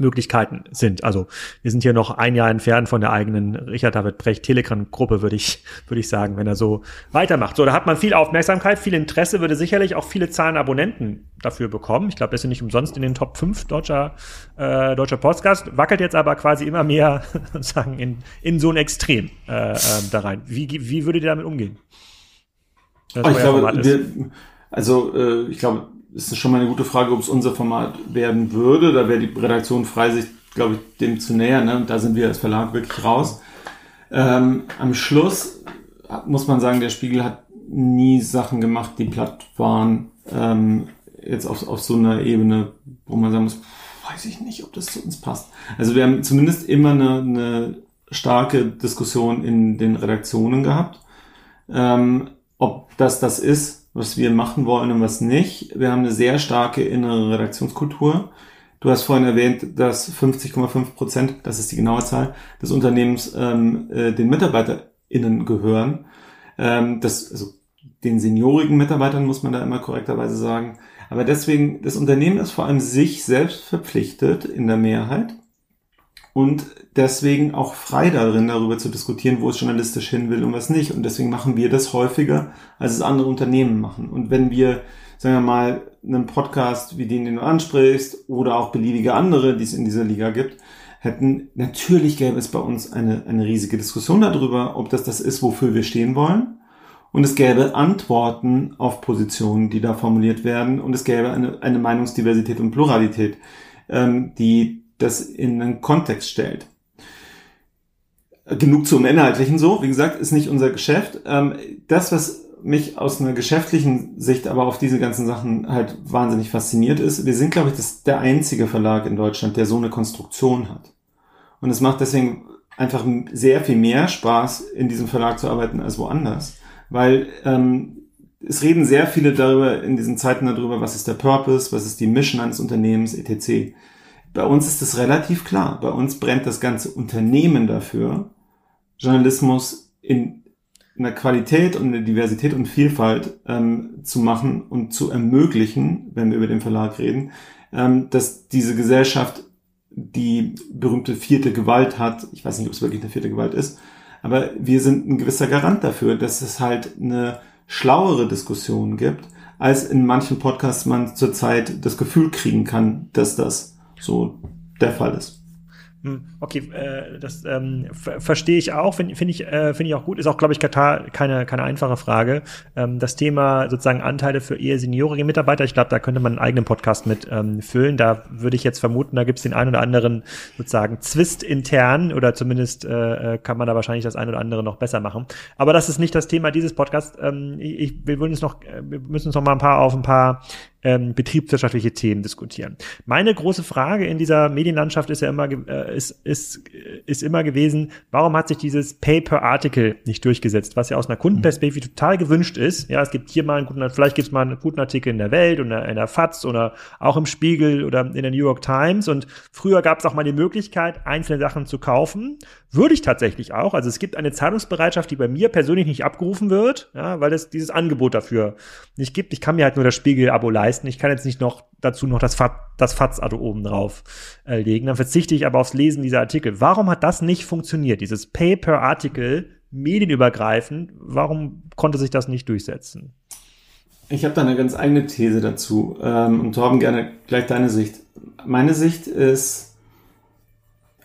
Möglichkeiten sind. Also wir sind hier noch ein Jahr entfernt von der eigenen Richard David Brecht Telegram-Gruppe, würde ich, würde ich sagen, wenn er so weitermacht. So, da hat man viel Aufmerksamkeit, viel Interesse, würde sicherlich auch viele Zahlen Abonnenten dafür bekommen. Ich glaube, das ist nicht umsonst in den Top 5 deutscher, äh, deutscher Podcast, wackelt jetzt aber quasi immer mehr <laughs> sozusagen in, in so ein Extrem äh, äh, da rein. Wie, wie würdet ihr damit umgehen? Oh, ich glaube, wir, also äh, ich glaube, ist schon mal eine gute Frage, ob es unser Format werden würde. Da wäre die Redaktion frei, sich, glaube ich, dem zu nähern. Ne? Da sind wir als Verlag wirklich raus. Ähm, am Schluss muss man sagen, der Spiegel hat nie Sachen gemacht, die platt waren. Ähm, jetzt auf, auf so einer Ebene, wo man sagen muss, weiß ich nicht, ob das zu uns passt. Also wir haben zumindest immer eine, eine starke Diskussion in den Redaktionen gehabt. Ähm, ob das das ist, was wir machen wollen und was nicht. Wir haben eine sehr starke innere Redaktionskultur. Du hast vorhin erwähnt, dass 50,5 Prozent, das ist die genaue Zahl, des Unternehmens ähm, äh, den MitarbeiterInnen gehören. Ähm, das, also den seniorigen Mitarbeitern muss man da immer korrekterweise sagen. Aber deswegen, das Unternehmen ist vor allem sich selbst verpflichtet in der Mehrheit und deswegen auch frei darin, darüber zu diskutieren, wo es journalistisch hin will und was nicht. Und deswegen machen wir das häufiger, als es andere Unternehmen machen. Und wenn wir, sagen wir mal, einen Podcast wie den, den du ansprichst, oder auch beliebige andere, die es in dieser Liga gibt, hätten, natürlich gäbe es bei uns eine, eine riesige Diskussion darüber, ob das das ist, wofür wir stehen wollen. Und es gäbe Antworten auf Positionen, die da formuliert werden. Und es gäbe eine, eine Meinungsdiversität und Pluralität, ähm, die das in einen Kontext stellt. Genug zum Inhaltlichen so, wie gesagt, ist nicht unser Geschäft. Ähm, das, was, mich aus einer geschäftlichen Sicht aber auf diese ganzen Sachen halt wahnsinnig fasziniert ist, wir sind, glaube ich, das, der einzige Verlag in Deutschland, der so eine Konstruktion hat. Und es macht deswegen einfach sehr viel mehr Spaß, in diesem Verlag zu arbeiten als woanders. Weil ähm, es reden sehr viele darüber in diesen Zeiten darüber, was ist der Purpose, was ist die Mission eines Unternehmens, etc. Bei uns ist es relativ klar. Bei uns brennt das ganze Unternehmen dafür, Journalismus in einer Qualität und eine Diversität und Vielfalt ähm, zu machen und zu ermöglichen, wenn wir über den Verlag reden, ähm, dass diese Gesellschaft die berühmte vierte Gewalt hat. Ich weiß nicht, ob es wirklich eine vierte Gewalt ist, aber wir sind ein gewisser Garant dafür, dass es halt eine schlauere Diskussion gibt, als in manchen Podcasts man zurzeit das Gefühl kriegen kann, dass das so der Fall ist. Hm, okay, äh, das ähm, verstehe ich auch, finde find ich, äh, finde ich auch gut. Ist auch, glaube ich, Katar keine, keine einfache Frage. Ähm, das Thema sozusagen Anteile für eher seniorige Mitarbeiter, ich glaube, da könnte man einen eigenen Podcast mit ähm, füllen. Da würde ich jetzt vermuten, da gibt es den einen oder anderen sozusagen Zwist intern oder zumindest äh, äh, kann man da wahrscheinlich das ein oder andere noch besser machen. Aber das ist nicht das Thema dieses Podcasts. Ähm, ich, wir, wollen uns noch, äh, wir müssen uns noch mal ein paar auf ein paar ähm, betriebswirtschaftliche Themen diskutieren. Meine große Frage in dieser Medienlandschaft ist ja immer, äh, ist, ist, ist immer gewesen, warum hat sich dieses Pay-per-Article nicht durchgesetzt, was ja aus einer Kundenperspektive mhm. total gewünscht ist. Ja, es gibt hier mal einen guten, vielleicht gibt es mal einen guten Artikel in der Welt oder in der FAZ oder auch im Spiegel oder in der New York Times und früher gab es auch mal die Möglichkeit, einzelne Sachen zu kaufen. Würde ich tatsächlich auch. Also es gibt eine Zahlungsbereitschaft, die bei mir persönlich nicht abgerufen wird, ja, weil es dieses Angebot dafür nicht gibt. Ich kann mir halt nur das Spiegel-Abo leisten leisten. Ich kann jetzt nicht noch dazu noch das, Fat, das FATS-Ado oben drauf äh, legen. Dann verzichte ich aber aufs Lesen dieser Artikel. Warum hat das nicht funktioniert? Dieses Pay-per-Article medienübergreifend. Warum konnte sich das nicht durchsetzen? Ich habe da eine ganz eigene These dazu. Ähm, und Torben, gerne gleich deine Sicht. Meine Sicht ist,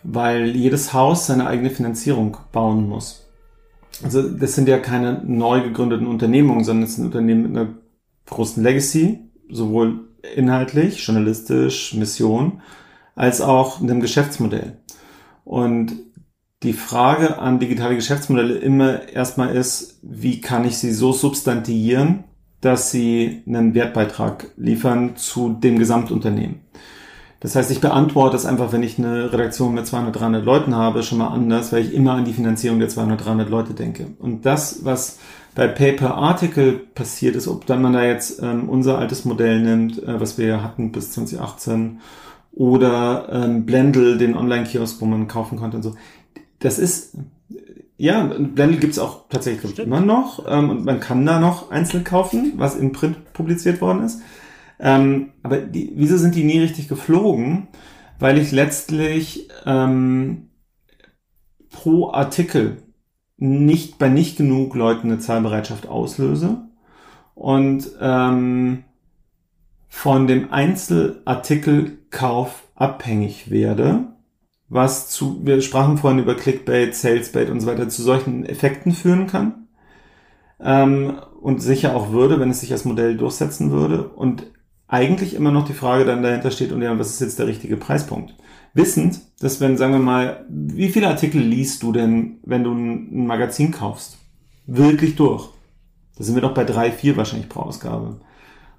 weil jedes Haus seine eigene Finanzierung bauen muss. Also das sind ja keine neu gegründeten Unternehmungen, sondern es sind Unternehmen mit einer großen Legacy, sowohl inhaltlich, journalistisch, Mission, als auch einem Geschäftsmodell. Und die Frage an digitale Geschäftsmodelle immer erstmal ist, wie kann ich sie so substantiieren, dass sie einen Wertbeitrag liefern zu dem Gesamtunternehmen. Das heißt, ich beantworte es einfach, wenn ich eine Redaktion mit 200, 300 Leuten habe, schon mal anders, weil ich immer an die Finanzierung der 200, 300 Leute denke. Und das, was bei Paper-Article passiert ist, ob dann man da jetzt ähm, unser altes Modell nimmt, äh, was wir ja hatten bis 2018, oder ähm, Blendl, den Online-Kiosk, wo man kaufen konnte und so. Das ist, ja, Blendl gibt's auch tatsächlich ich, immer noch ähm, und man kann da noch einzeln kaufen, was in Print publiziert worden ist. Ähm, aber die, wieso sind die nie richtig geflogen? Weil ich letztlich ähm, pro Artikel nicht bei nicht genug Leuten eine Zahlbereitschaft auslöse und ähm, von dem Einzelartikelkauf abhängig werde, was zu, wir sprachen vorhin über Clickbait, Salesbait und so weiter, zu solchen Effekten führen kann. Ähm, und sicher auch würde, wenn es sich als Modell durchsetzen würde. Und eigentlich immer noch die Frage dann dahinter steht, und ja, was ist jetzt der richtige Preispunkt? Wissend, dass wenn, sagen wir mal, wie viele Artikel liest du denn, wenn du ein Magazin kaufst? Wirklich durch. Da sind wir doch bei drei, vier wahrscheinlich pro Ausgabe.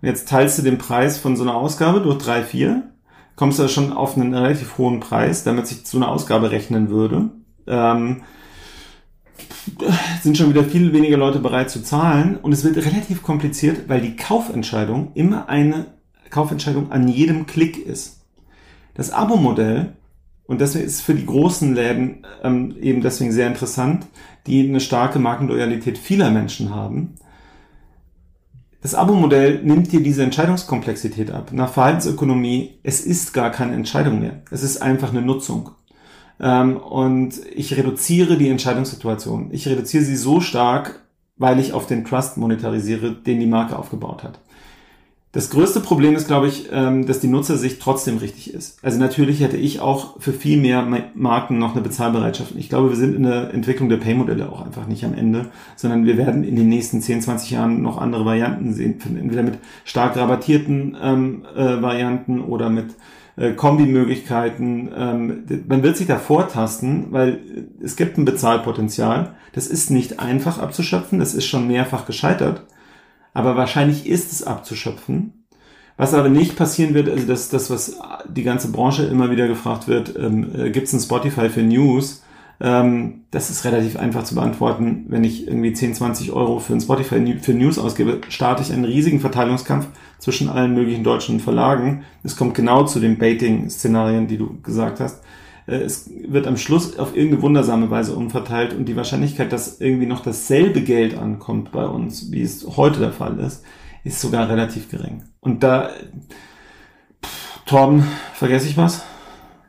Und jetzt teilst du den Preis von so einer Ausgabe durch drei, vier, kommst du schon auf einen relativ hohen Preis, damit sich so eine Ausgabe rechnen würde. Ähm, sind schon wieder viel weniger Leute bereit zu zahlen und es wird relativ kompliziert, weil die Kaufentscheidung immer eine Kaufentscheidung an jedem Klick ist. Das Abo-Modell, und das ist für die großen Läden ähm, eben deswegen sehr interessant, die eine starke Markenloyalität vieler Menschen haben. Das Abo-Modell nimmt dir diese Entscheidungskomplexität ab. Nach Verhaltensökonomie, es ist gar keine Entscheidung mehr. Es ist einfach eine Nutzung. Ähm, und ich reduziere die Entscheidungssituation. Ich reduziere sie so stark, weil ich auf den Trust monetarisiere, den die Marke aufgebaut hat. Das größte Problem ist, glaube ich, ähm, dass die Nutzersicht trotzdem richtig ist. Also natürlich hätte ich auch für viel mehr Marken noch eine Bezahlbereitschaft. Ich glaube, wir sind in der Entwicklung der Pay-Modelle auch einfach nicht am Ende, sondern wir werden in den nächsten 10, 20 Jahren noch andere Varianten sehen. Entweder mit stark rabattierten ähm, äh, Varianten oder mit äh, Kombimöglichkeiten. Ähm, man wird sich da vortasten, weil es gibt ein Bezahlpotenzial. Das ist nicht einfach abzuschöpfen, das ist schon mehrfach gescheitert. Aber wahrscheinlich ist es abzuschöpfen. Was aber nicht passieren wird, also das, das was die ganze Branche immer wieder gefragt wird, ähm, äh, gibt es ein Spotify für News? Ähm, das ist relativ einfach zu beantworten. Wenn ich irgendwie 10, 20 Euro für ein Spotify für News ausgebe, starte ich einen riesigen Verteilungskampf zwischen allen möglichen deutschen Verlagen. Es kommt genau zu den Baiting-Szenarien, die du gesagt hast. Äh, es wird am Schluss auf irgendeine wundersame Weise umverteilt und die Wahrscheinlichkeit, dass irgendwie noch dasselbe Geld ankommt bei uns, wie es heute der Fall ist, ist sogar relativ gering. Und da, pff, Torben, vergesse ich was?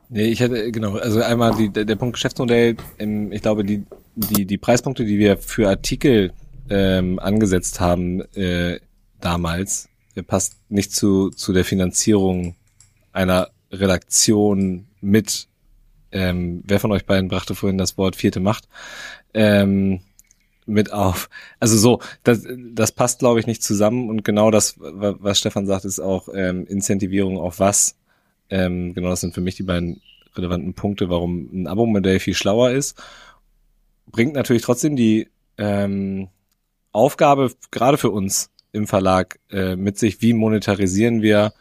Nee, ich hätte, genau, also einmal die, der, Punkt Geschäftsmodell, ähm, ich glaube, die, die, die Preispunkte, die wir für Artikel ähm, angesetzt haben äh, damals, passt nicht zu, zu der Finanzierung einer Redaktion mit, ähm, wer von euch beiden brachte vorhin das Wort vierte Macht, ähm, mit auf. Also so, das, das passt, glaube ich, nicht zusammen und genau das, was Stefan sagt, ist auch ähm, Incentivierung auf was ähm, genau, das sind für mich die beiden relevanten Punkte, warum ein Abo-Modell viel schlauer ist. Bringt natürlich trotzdem die ähm, Aufgabe, gerade für uns im Verlag, äh, mit sich, wie monetarisieren wir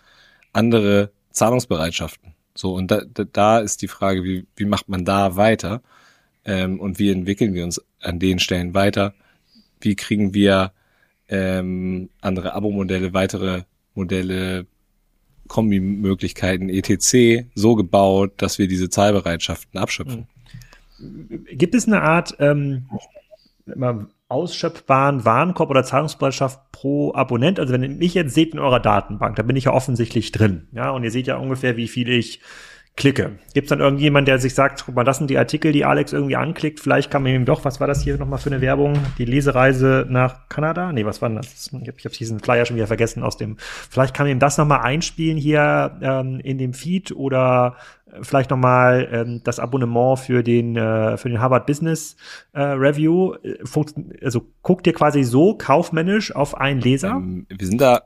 andere Zahlungsbereitschaften. So, und da, da, ist die Frage, wie, wie macht man da weiter? Ähm, und wie entwickeln wir uns an den Stellen weiter? Wie kriegen wir ähm, andere Abo-Modelle, weitere Modelle, Kombimöglichkeiten etc. so gebaut, dass wir diese Zahlbereitschaften abschöpfen. Gibt es eine Art ähm, ausschöpfbaren Warenkorb oder Zahlungsbereitschaft pro Abonnent? Also wenn ihr mich jetzt seht in eurer Datenbank, da bin ich ja offensichtlich drin. Ja, und ihr seht ja ungefähr, wie viel ich klicke. Gibt es dann irgendjemand, der sich sagt, guck mal, das sind die Artikel, die Alex irgendwie anklickt, vielleicht kann man ihm doch, was war das hier nochmal für eine Werbung? Die Lesereise nach Kanada? Nee, was war denn das? Ich habe hab diesen Flyer schon wieder vergessen aus dem, vielleicht kann man ihm das nochmal einspielen hier ähm, in dem Feed oder vielleicht nochmal ähm, das Abonnement für den, äh, für den Harvard Business äh, Review. Also guckt ihr quasi so kaufmännisch auf einen Leser? Ähm, wir sind da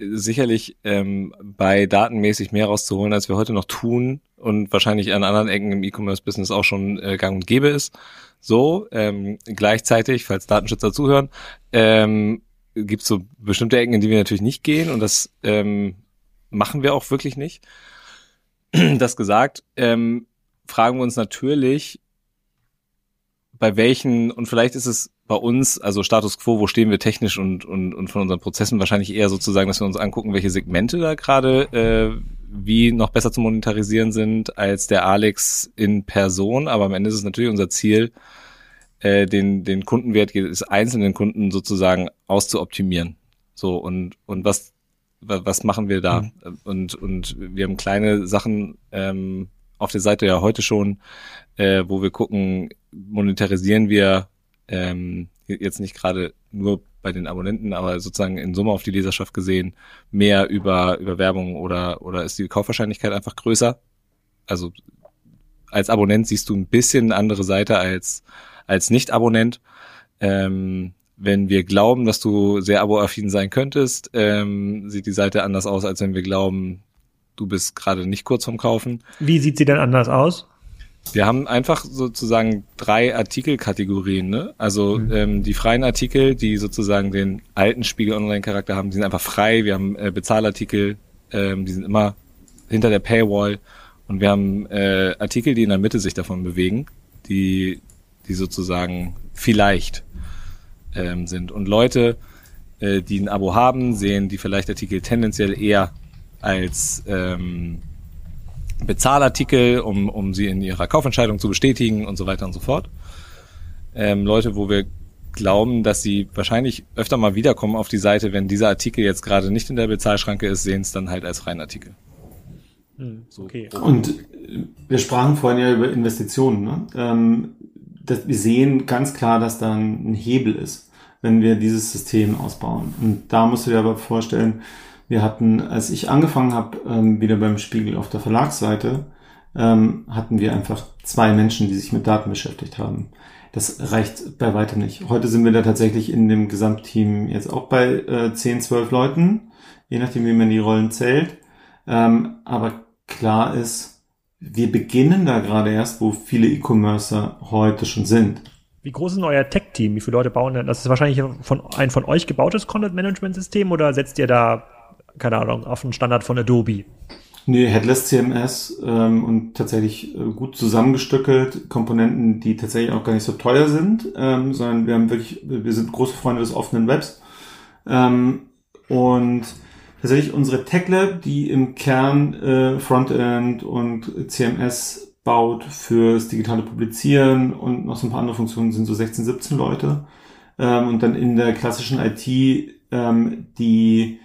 sicherlich ähm, bei datenmäßig mehr rauszuholen, als wir heute noch tun und wahrscheinlich an anderen Ecken im E-Commerce-Business auch schon äh, gang und gäbe ist. So, ähm, gleichzeitig, falls Datenschützer zuhören, ähm, gibt es so bestimmte Ecken, in die wir natürlich nicht gehen und das ähm, machen wir auch wirklich nicht. <clears throat> Das gesagt, ähm, fragen wir uns natürlich, bei welchen, und vielleicht ist es bei uns, also Status quo, wo stehen wir technisch und, und, und von unseren Prozessen wahrscheinlich eher sozusagen, dass wir uns angucken, welche Segmente da gerade äh, wie noch besser zu monetarisieren sind als der Alex in Person. Aber am Ende ist es natürlich unser Ziel, äh, den, den Kundenwert des einzelnen Kunden sozusagen auszuoptimieren. So, und, und was, was machen wir da? Mhm. Und, und wir haben kleine Sachen ähm, auf der Seite ja heute schon, äh, wo wir gucken, monetarisieren wir ähm, jetzt nicht gerade nur bei den Abonnenten, aber sozusagen in Summe auf die Leserschaft gesehen mehr über, über Werbung oder, oder ist die Kaufwahrscheinlichkeit einfach größer? Also als Abonnent siehst du ein bisschen andere Seite als, als Nicht-Abonnent. Ähm, wenn wir glauben, dass du sehr aboaffin sein könntest, ähm, sieht die Seite anders aus, als wenn wir glauben, du bist gerade nicht kurz vom Kaufen. Wie sieht sie denn anders aus? Wir haben einfach sozusagen drei Artikelkategorien. Ne? Also mhm. ähm, die freien Artikel, die sozusagen den alten Spiegel Online-Charakter haben, die sind einfach frei. Wir haben äh, Bezahlartikel, ähm, die sind immer hinter der Paywall. Und wir haben äh, Artikel, die in der Mitte sich davon bewegen, die, die sozusagen vielleicht ähm, sind. Und Leute, äh, die ein Abo haben, sehen die vielleicht Artikel tendenziell eher als ähm, Bezahlartikel, um, um sie in ihrer Kaufentscheidung zu bestätigen und so weiter und so fort. Ähm, Leute, wo wir glauben, dass sie wahrscheinlich öfter mal wiederkommen auf die Seite, wenn dieser Artikel jetzt gerade nicht in der Bezahlschranke ist, sehen es dann halt als freien Artikel. Hm, okay. Und wir sprachen vorhin ja über Investitionen. Ne? Ähm, das, wir sehen ganz klar, dass da ein Hebel ist, wenn wir dieses System ausbauen. Und da musst du dir aber vorstellen, wir hatten, als ich angefangen habe, ähm, wieder beim Spiegel auf der Verlagsseite, ähm, hatten wir einfach zwei Menschen, die sich mit Daten beschäftigt haben. Das reicht bei weitem nicht. Heute sind wir da tatsächlich in dem Gesamtteam jetzt auch bei äh, 10, 12 Leuten, je nachdem, wie man die Rollen zählt. Ähm, aber klar ist, wir beginnen da gerade erst, wo viele E-Commercer heute schon sind. Wie groß ist euer Tech-Team? Wie viele Leute bauen denn? Das ist wahrscheinlich von, ein von euch gebautes Content-Management-System oder setzt ihr da, keine Ahnung, auf einen Standard von Adobe? Nee, Headless CMS ähm, und tatsächlich äh, gut zusammengestückelt, Komponenten, die tatsächlich auch gar nicht so teuer sind, ähm, sondern wir haben wirklich, wir sind große Freunde des offenen Webs. Ähm, und tatsächlich unsere Tech Lab, die im Kern äh, Frontend und CMS baut fürs digitale Publizieren und noch so ein paar andere Funktionen, sind so 16, 17 Leute. Ähm, und dann in der klassischen IT, ähm, die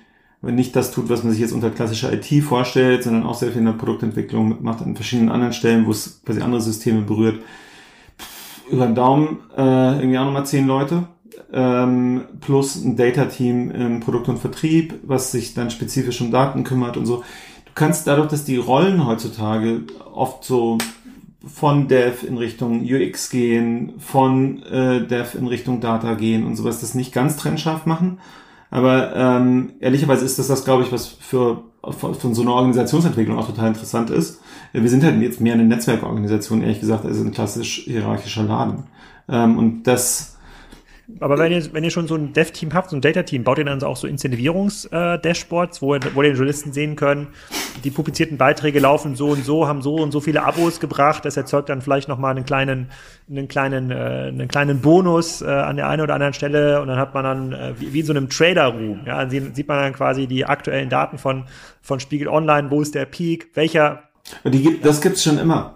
nicht das tut, was man sich jetzt unter klassischer IT vorstellt, sondern auch sehr viel in der Produktentwicklung mitmacht an verschiedenen anderen Stellen, wo es quasi andere Systeme berührt. Über den Daumen äh, irgendwie auch nochmal zehn Leute ähm, plus ein Data-Team im Produkt und Vertrieb, was sich dann spezifisch um Daten kümmert und so. Du kannst dadurch, dass die Rollen heutzutage oft so von Dev in Richtung UX gehen, von äh, Dev in Richtung Data gehen und sowas, das nicht ganz trennscharf machen. Aber ähm, ehrlicherweise ist das das, glaube ich, was für von so einer Organisationsentwicklung auch total interessant ist. Wir sind halt jetzt mehr eine Netzwerkorganisation, ehrlich gesagt, als ein klassisch hierarchischer Laden. Ähm, und das aber wenn ihr, wenn ihr schon so ein Dev-Team habt, so ein Data-Team, baut ihr dann auch so Incentivierungs-Dashboards, wo, wo die Journalisten sehen können, die publizierten Beiträge laufen so und so, haben so und so viele Abos gebracht. Das erzeugt dann vielleicht nochmal einen kleinen, einen kleinen, äh, einen kleinen Bonus äh, an der einen oder anderen Stelle und dann hat man dann, äh, wie, wie in so einem Trader-Room, ja, sieht man dann quasi die aktuellen Daten von, von Spiegel Online, wo ist der Peak, welcher. Die, das gibt's schon immer.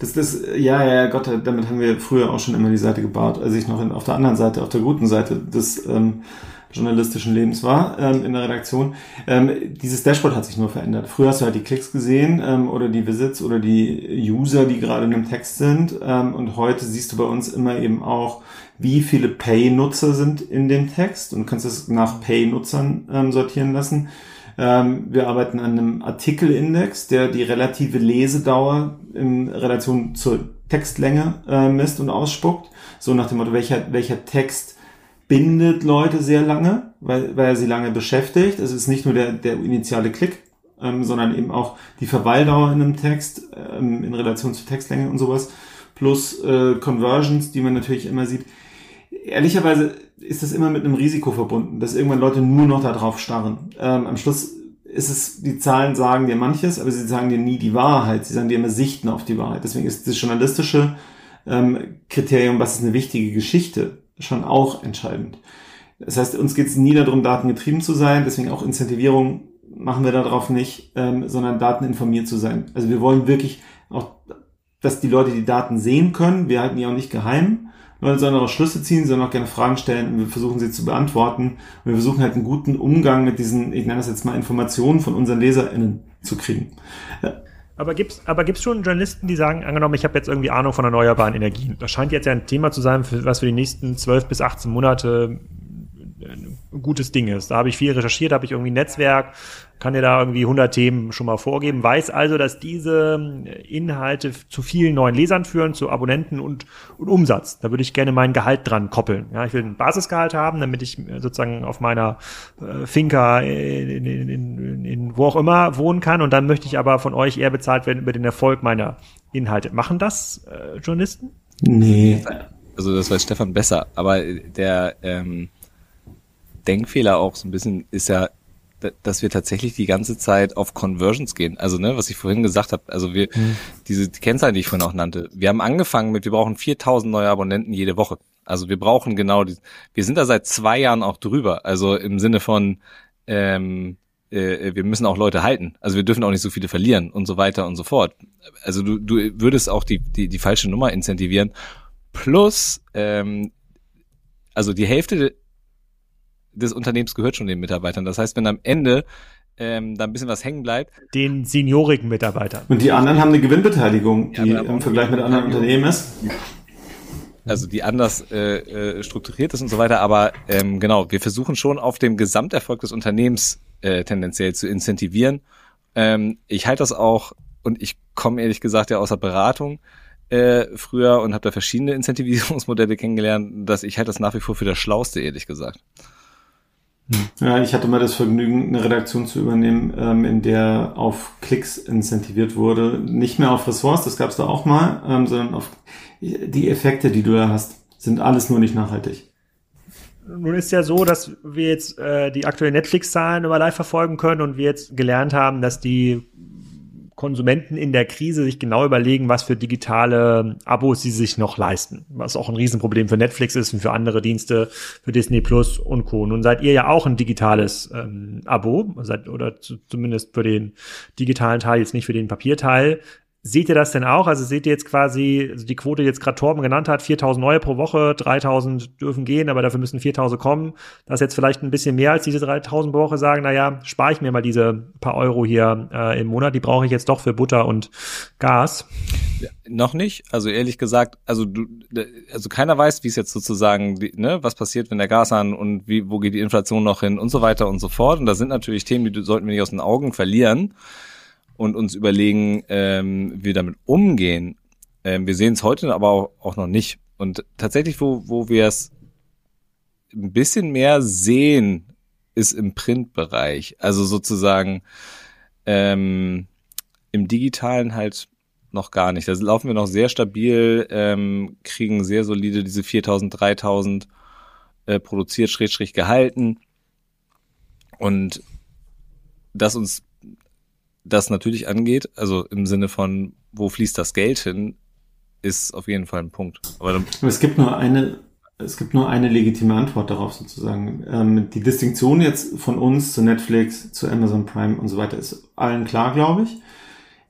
Das, das, ja, ja, Gott, damit haben wir früher auch schon immer die Seite gebaut, als ich noch in, auf der anderen Seite, auf der guten Seite des ähm, journalistischen Lebens war, ähm, in der Redaktion. Ähm, dieses Dashboard hat sich nur verändert. Früher hast du halt die Klicks gesehen ähm, oder die Visits oder die User, die gerade in dem Text sind. Ähm, und heute siehst du bei uns immer eben auch, wie viele Pay-Nutzer sind in dem Text und kannst es nach Pay-Nutzern ähm, sortieren lassen. Ähm, wir arbeiten an einem Artikelindex, der die relative Lesedauer in Relation zur Textlänge äh, misst und ausspuckt. So nach dem Motto, welcher, welcher Text bindet Leute sehr lange, weil, weil er sie lange beschäftigt. Es ist nicht nur der, der initiale Klick, ähm, sondern eben auch die Verweildauer in einem Text ähm, in Relation zur Textlänge und sowas. Plus äh, Conversions, die man natürlich immer sieht. Ehrlicherweise ist das immer mit einem Risiko verbunden, dass irgendwann Leute nur noch darauf starren. Ähm, am Schluss ist es, die Zahlen sagen dir manches, aber sie sagen dir nie die Wahrheit. Sie sagen dir immer Sichten auf die Wahrheit. Deswegen ist das journalistische ähm, Kriterium, was ist eine wichtige Geschichte, schon auch entscheidend. Das heißt, uns geht es nie darum, datengetrieben zu sein, deswegen auch Incentivierung machen wir darauf nicht, ähm, sondern dateninformiert zu sein. Also wir wollen wirklich auch, dass die Leute die Daten sehen können. Wir halten die auch nicht geheim Leute sollen daraus Schlüsse ziehen, sollen auch gerne Fragen stellen und wir versuchen sie zu beantworten. Und wir versuchen halt einen guten Umgang mit diesen, ich nenne das jetzt mal Informationen von unseren LeserInnen zu kriegen. Aber gibt's, aber gibt's schon Journalisten, die sagen, angenommen, ich habe jetzt irgendwie Ahnung von erneuerbaren Energien. Das scheint jetzt ja ein Thema zu sein, was für die nächsten 12 bis 18 Monate gutes Ding ist. Da habe ich viel recherchiert, habe ich irgendwie ein Netzwerk, kann dir da irgendwie 100 Themen schon mal vorgeben, weiß also, dass diese Inhalte zu vielen neuen Lesern führen, zu Abonnenten und, und Umsatz. Da würde ich gerne mein Gehalt dran koppeln. Ja, ich will ein Basisgehalt haben, damit ich sozusagen auf meiner äh, Finca in, in, in, in wo auch immer wohnen kann und dann möchte ich aber von euch eher bezahlt werden über den Erfolg meiner Inhalte. Machen das äh, Journalisten? Nee. Also das weiß Stefan besser, aber der ähm, Denkfehler auch so ein bisschen ist ja, dass wir tatsächlich die ganze Zeit auf Conversions gehen. Also, ne, was ich vorhin gesagt habe, also wir, mhm. diese Kennzahlen, die ich vorhin auch nannte, wir haben angefangen mit, wir brauchen 4000 neue Abonnenten jede Woche. Also wir brauchen genau die, wir sind da seit zwei Jahren auch drüber. Also im Sinne von, ähm, äh, wir müssen auch Leute halten. Also wir dürfen auch nicht so viele verlieren und so weiter und so fort. Also du, du würdest auch die, die, die falsche Nummer incentivieren. Plus, ähm, also die Hälfte des Unternehmens gehört schon den Mitarbeitern. Das heißt, wenn am Ende ähm, da ein bisschen was hängen bleibt. Den seniorigen Mitarbeitern. Und die anderen haben eine Gewinnbeteiligung, die ja, im Vergleich mit anderen Unternehmen ist. Also die anders äh, äh, strukturiert ist und so weiter, aber ähm, genau, wir versuchen schon auf dem Gesamterfolg des Unternehmens äh, tendenziell zu incentivieren. Ähm, ich halte das auch, und ich komme ehrlich gesagt ja aus der Beratung äh, früher und habe da verschiedene <laughs> Incentivierungsmodelle kennengelernt, dass ich halte das nach wie vor für das Schlauste, ehrlich gesagt. Hm. Ja, ich hatte mal das Vergnügen, eine Redaktion zu übernehmen, ähm, in der auf Klicks incentiviert wurde. Nicht mehr auf Ressorts, das gab es da auch mal, ähm, sondern auf die Effekte, die du da hast, sind alles nur nicht nachhaltig. Nun ist ja so, dass wir jetzt äh, die aktuellen Netflix-Zahlen immer live verfolgen können und wir jetzt gelernt haben, dass die Konsumenten in der Krise sich genau überlegen, was für digitale Abos sie sich noch leisten. Was auch ein Riesenproblem für Netflix ist und für andere Dienste, für Disney Plus und Co. Nun seid ihr ja auch ein digitales ähm, Abo, seid, oder zu, zumindest für den digitalen Teil, jetzt nicht für den Papierteil. Seht ihr das denn auch? Also seht ihr jetzt quasi, also die Quote, die jetzt gerade Torben genannt hat, 4000 neue pro Woche, 3000 dürfen gehen, aber dafür müssen 4000 kommen. Das ist jetzt vielleicht ein bisschen mehr als diese 3000 pro Woche sagen, naja, spare ich mir mal diese paar Euro hier äh, im Monat, die brauche ich jetzt doch für Butter und Gas. Ja, noch nicht. Also ehrlich gesagt, also du, also keiner weiß, wie es jetzt sozusagen, ne, was passiert, wenn der Gas an und wie, wo geht die Inflation noch hin und so weiter und so fort. Und da sind natürlich Themen, die sollten wir nicht aus den Augen verlieren und uns überlegen, ähm, wie wir damit umgehen. Ähm, wir sehen es heute aber auch, auch noch nicht. Und tatsächlich, wo, wo wir es ein bisschen mehr sehen, ist im Printbereich. Also sozusagen ähm, im digitalen halt noch gar nicht. Da laufen wir noch sehr stabil, ähm, kriegen sehr solide diese 4000, 3000 äh, produziert, schräg, schräg gehalten. Und das uns das natürlich angeht, also im Sinne von, wo fließt das Geld hin, ist auf jeden Fall ein Punkt. Aber, Aber es gibt nur eine, es gibt nur eine legitime Antwort darauf sozusagen. Ähm, die Distinktion jetzt von uns zu Netflix, zu Amazon Prime und so weiter ist allen klar, glaube ich.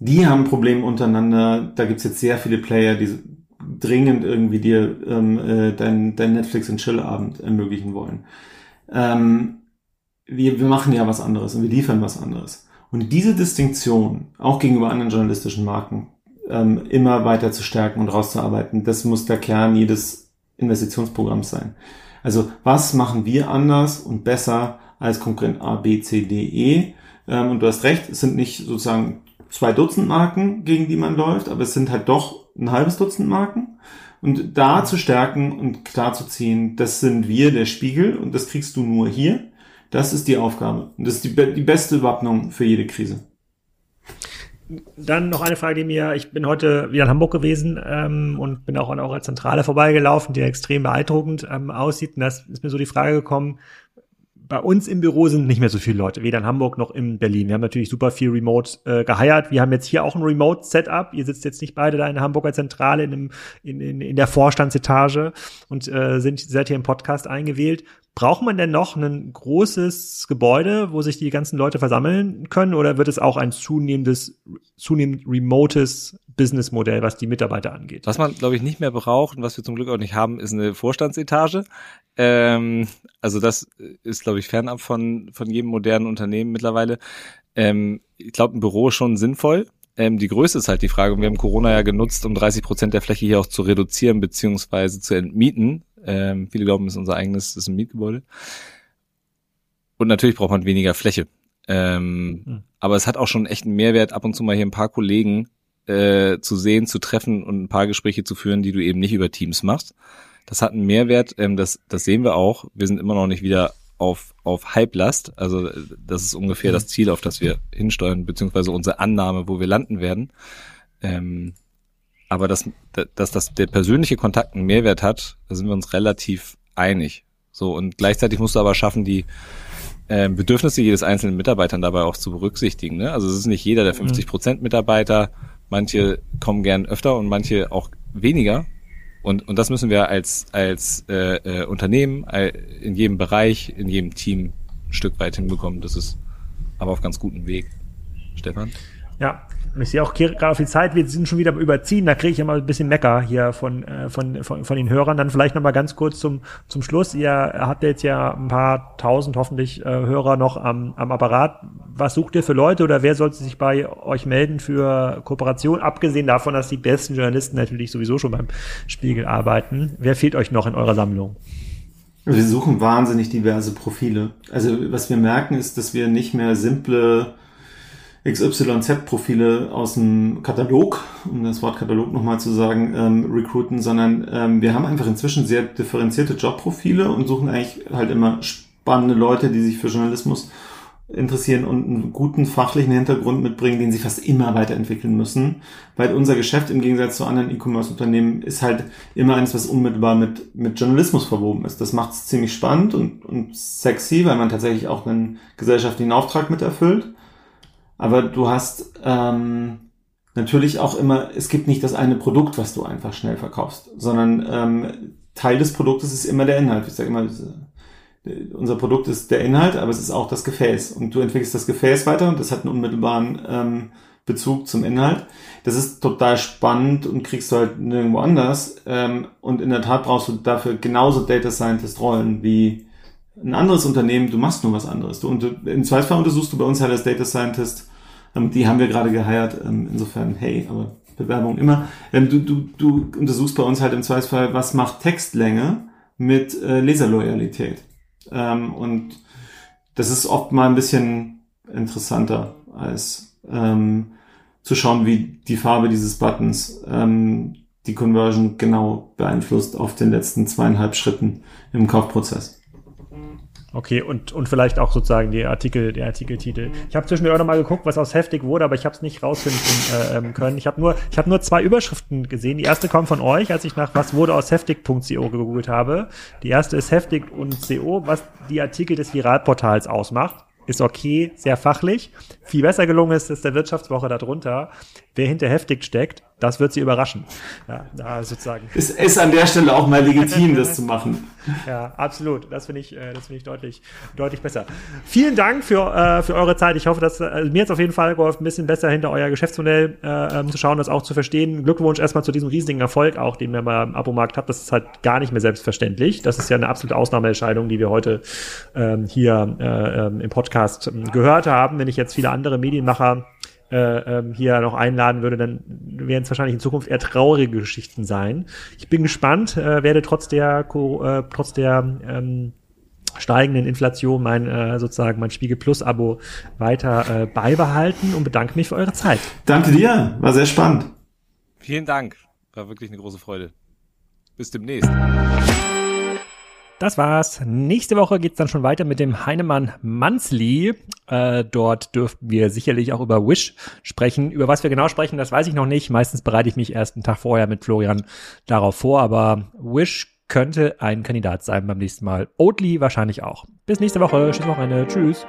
Die haben Probleme untereinander. Da gibt's jetzt sehr viele Player, die dringend irgendwie dir ähm, äh, dein, dein Netflix- und Chill-Abend ermöglichen wollen. Ähm, wir, wir machen ja was anderes und wir liefern was anderes. Und diese Distinktion, auch gegenüber anderen journalistischen Marken, ähm, immer weiter zu stärken und rauszuarbeiten, das muss der Kern jedes Investitionsprogramms sein. Also was machen wir anders und besser als Konkurrent A, B, C, D, E? Ähm, und du hast recht, es sind nicht sozusagen zwei Dutzend Marken, gegen die man läuft, aber es sind halt doch ein halbes Dutzend Marken. Und da zu stärken und klar zu ziehen, das sind wir, der Spiegel, und das kriegst du nur hier. Das ist die Aufgabe. Und das ist die, die beste Wappnung für jede Krise. Dann noch eine Frage, die mir, ich bin heute wieder in Hamburg gewesen ähm, und bin auch an eurer Zentrale vorbeigelaufen, die extrem beeindruckend ähm, aussieht. Und das ist mir so die Frage gekommen, bei uns im Büro sind nicht mehr so viele Leute, weder in Hamburg noch in Berlin. Wir haben natürlich super viel Remote äh, geheiert. Wir haben jetzt hier auch ein Remote-Setup. Ihr sitzt jetzt nicht beide da in der Hamburger Zentrale in, einem, in, in, in der Vorstandsetage und äh, sind, seid hier im Podcast eingewählt. Braucht man denn noch ein großes Gebäude, wo sich die ganzen Leute versammeln können, oder wird es auch ein zunehmendes, zunehmend remotes Businessmodell, was die Mitarbeiter angeht? Was man, glaube ich, nicht mehr braucht und was wir zum Glück auch nicht haben, ist eine Vorstandsetage. Ähm, also das ist, glaube ich, fernab von, von jedem modernen Unternehmen mittlerweile. Ähm, ich glaube, ein Büro ist schon sinnvoll. Ähm, die Größe ist halt die Frage. Und wir haben Corona ja genutzt, um 30 Prozent der Fläche hier auch zu reduzieren beziehungsweise zu entmieten. Ähm, viele glauben, es ist unser eigenes, es ist ein Mietgebäude. Und natürlich braucht man weniger Fläche. Ähm, mhm. Aber es hat auch schon echt einen Mehrwert, ab und zu mal hier ein paar Kollegen äh, zu sehen, zu treffen und ein paar Gespräche zu führen, die du eben nicht über Teams machst. Das hat einen Mehrwert, ähm, das, das sehen wir auch. Wir sind immer noch nicht wieder auf, auf Halblast. Also das ist ungefähr mhm. das Ziel, auf das wir hinsteuern, beziehungsweise unsere Annahme, wo wir landen werden. Ähm, aber dass, dass das der persönliche Kontakt einen Mehrwert hat, da sind wir uns relativ einig. So, und gleichzeitig musst du aber schaffen, die äh, Bedürfnisse jedes einzelnen Mitarbeitern dabei auch zu berücksichtigen. Ne? Also es ist nicht jeder der 50 mhm. Prozent Mitarbeiter. Manche kommen gern öfter und manche auch weniger. Und, und das müssen wir als, als äh, äh, Unternehmen äh, in jedem Bereich, in jedem Team ein Stück weit hinbekommen. Das ist aber auf ganz gutem Weg. Stefan? Ja, und ich sehe auch gerade auf die Zeit, wir sind schon wieder überziehen, da kriege ich immer ein bisschen Mecker hier von, äh, von, von, von den Hörern. Dann vielleicht nochmal ganz kurz zum, zum Schluss. Ihr habt jetzt ja ein paar tausend hoffentlich äh, Hörer noch am, am Apparat. Was sucht ihr für Leute oder wer sollte sich bei euch melden für Kooperation? Abgesehen davon, dass die besten Journalisten natürlich sowieso schon beim Spiegel arbeiten. Wer fehlt euch noch in eurer Sammlung? Wir suchen wahnsinnig diverse Profile. Also was wir merken ist, dass wir nicht mehr simple XYZ-Profile aus dem Katalog, um das Wort Katalog nochmal zu sagen, ähm, recruiten, sondern ähm, wir haben einfach inzwischen sehr differenzierte Jobprofile und suchen eigentlich halt immer spannende Leute, die sich für Journalismus interessieren und einen guten fachlichen Hintergrund mitbringen, den sie fast immer weiterentwickeln müssen. Weil unser Geschäft im Gegensatz zu anderen E-Commerce-Unternehmen ist halt immer eines, was unmittelbar mit, mit Journalismus verwoben ist. Das macht es ziemlich spannend und, und sexy, weil man tatsächlich auch einen gesellschaftlichen Auftrag mit erfüllt. Aber du hast ähm, natürlich auch immer, es gibt nicht das eine Produkt, was du einfach schnell verkaufst, sondern ähm, Teil des Produktes ist immer der Inhalt. Ich sage immer, unser Produkt ist der Inhalt, aber es ist auch das Gefäß. Und du entwickelst das Gefäß weiter und das hat einen unmittelbaren ähm, Bezug zum Inhalt. Das ist total spannend und kriegst du halt nirgendwo anders. Ähm, und in der Tat brauchst du dafür genauso Data Scientist Rollen wie ein anderes Unternehmen. Du machst nur was anderes. Du, und im Zweifelsfall untersuchst du bei uns halt als Data Scientist. Ähm, die haben wir gerade geheiert. Ähm, insofern, hey, aber Bewerbung immer. Ähm, du, du, du untersuchst bei uns halt im Zweifelsfall, was macht Textlänge mit äh, Leserloyalität. Ähm, und das ist oft mal ein bisschen interessanter als ähm, zu schauen, wie die Farbe dieses Buttons ähm, die Conversion genau beeinflusst auf den letzten zweieinhalb Schritten im Kaufprozess. Okay, und, und vielleicht auch sozusagen die Artikel, der Artikeltitel. Ich habe zwischendurch auch noch mal geguckt, was aus Heftig wurde, aber ich habe es nicht rausfinden äh, ähm, können. Ich habe nur, ich habe nur zwei Überschriften gesehen. Die erste kommt von euch, als ich nach was wurde aus heftig.co gegoogelt habe. Die erste ist Heftig und CO, was die Artikel des Viralportals ausmacht. Ist okay, sehr fachlich. Viel besser gelungen ist, ist der Wirtschaftswoche darunter. Wer hinter Heftig steckt, das wird sie überraschen. Ja, da sozusagen. Es ist an der Stelle auch mal legitim, das zu machen. Ja, absolut. Das finde ich, äh, das finde ich deutlich, deutlich besser. Vielen Dank für, äh, für eure Zeit. Ich hoffe, dass also mir jetzt auf jeden Fall geholfen, ein bisschen besser hinter euer Geschäftsmodell äh, ähm, zu schauen, das auch zu verstehen. Glückwunsch erstmal zu diesem riesigen Erfolg auch, den ihr mal im Abo-Markt habt. Das ist halt gar nicht mehr selbstverständlich. Das ist ja eine absolute Ausnahmeentscheidung, die wir heute ähm, hier äh, ähm, im Podcast ähm, gehört haben. Wenn ich jetzt viele andere Medienmacher äh, ähm, hier noch einladen würde, dann werden es wahrscheinlich in Zukunft eher traurige Geschichten sein. Ich bin gespannt, äh, werde trotz der äh, trotz der ähm, steigenden Inflation mein äh, sozusagen mein Spiegel Plus Abo weiter äh, beibehalten und bedanke mich für eure Zeit. Danke dir, war sehr spannend. Vielen Dank, war wirklich eine große Freude. Bis demnächst. Das war's. Nächste Woche geht's dann schon weiter mit dem Heinemann Monthly. Äh, dort dürften wir sicherlich auch über Wish sprechen. Über was wir genau sprechen, das weiß ich noch nicht. Meistens bereite ich mich erst einen Tag vorher mit Florian darauf vor, aber Wish könnte ein Kandidat sein beim nächsten Mal. Oatly wahrscheinlich auch. Bis nächste Woche. Tschüss Wochenende. Tschüss.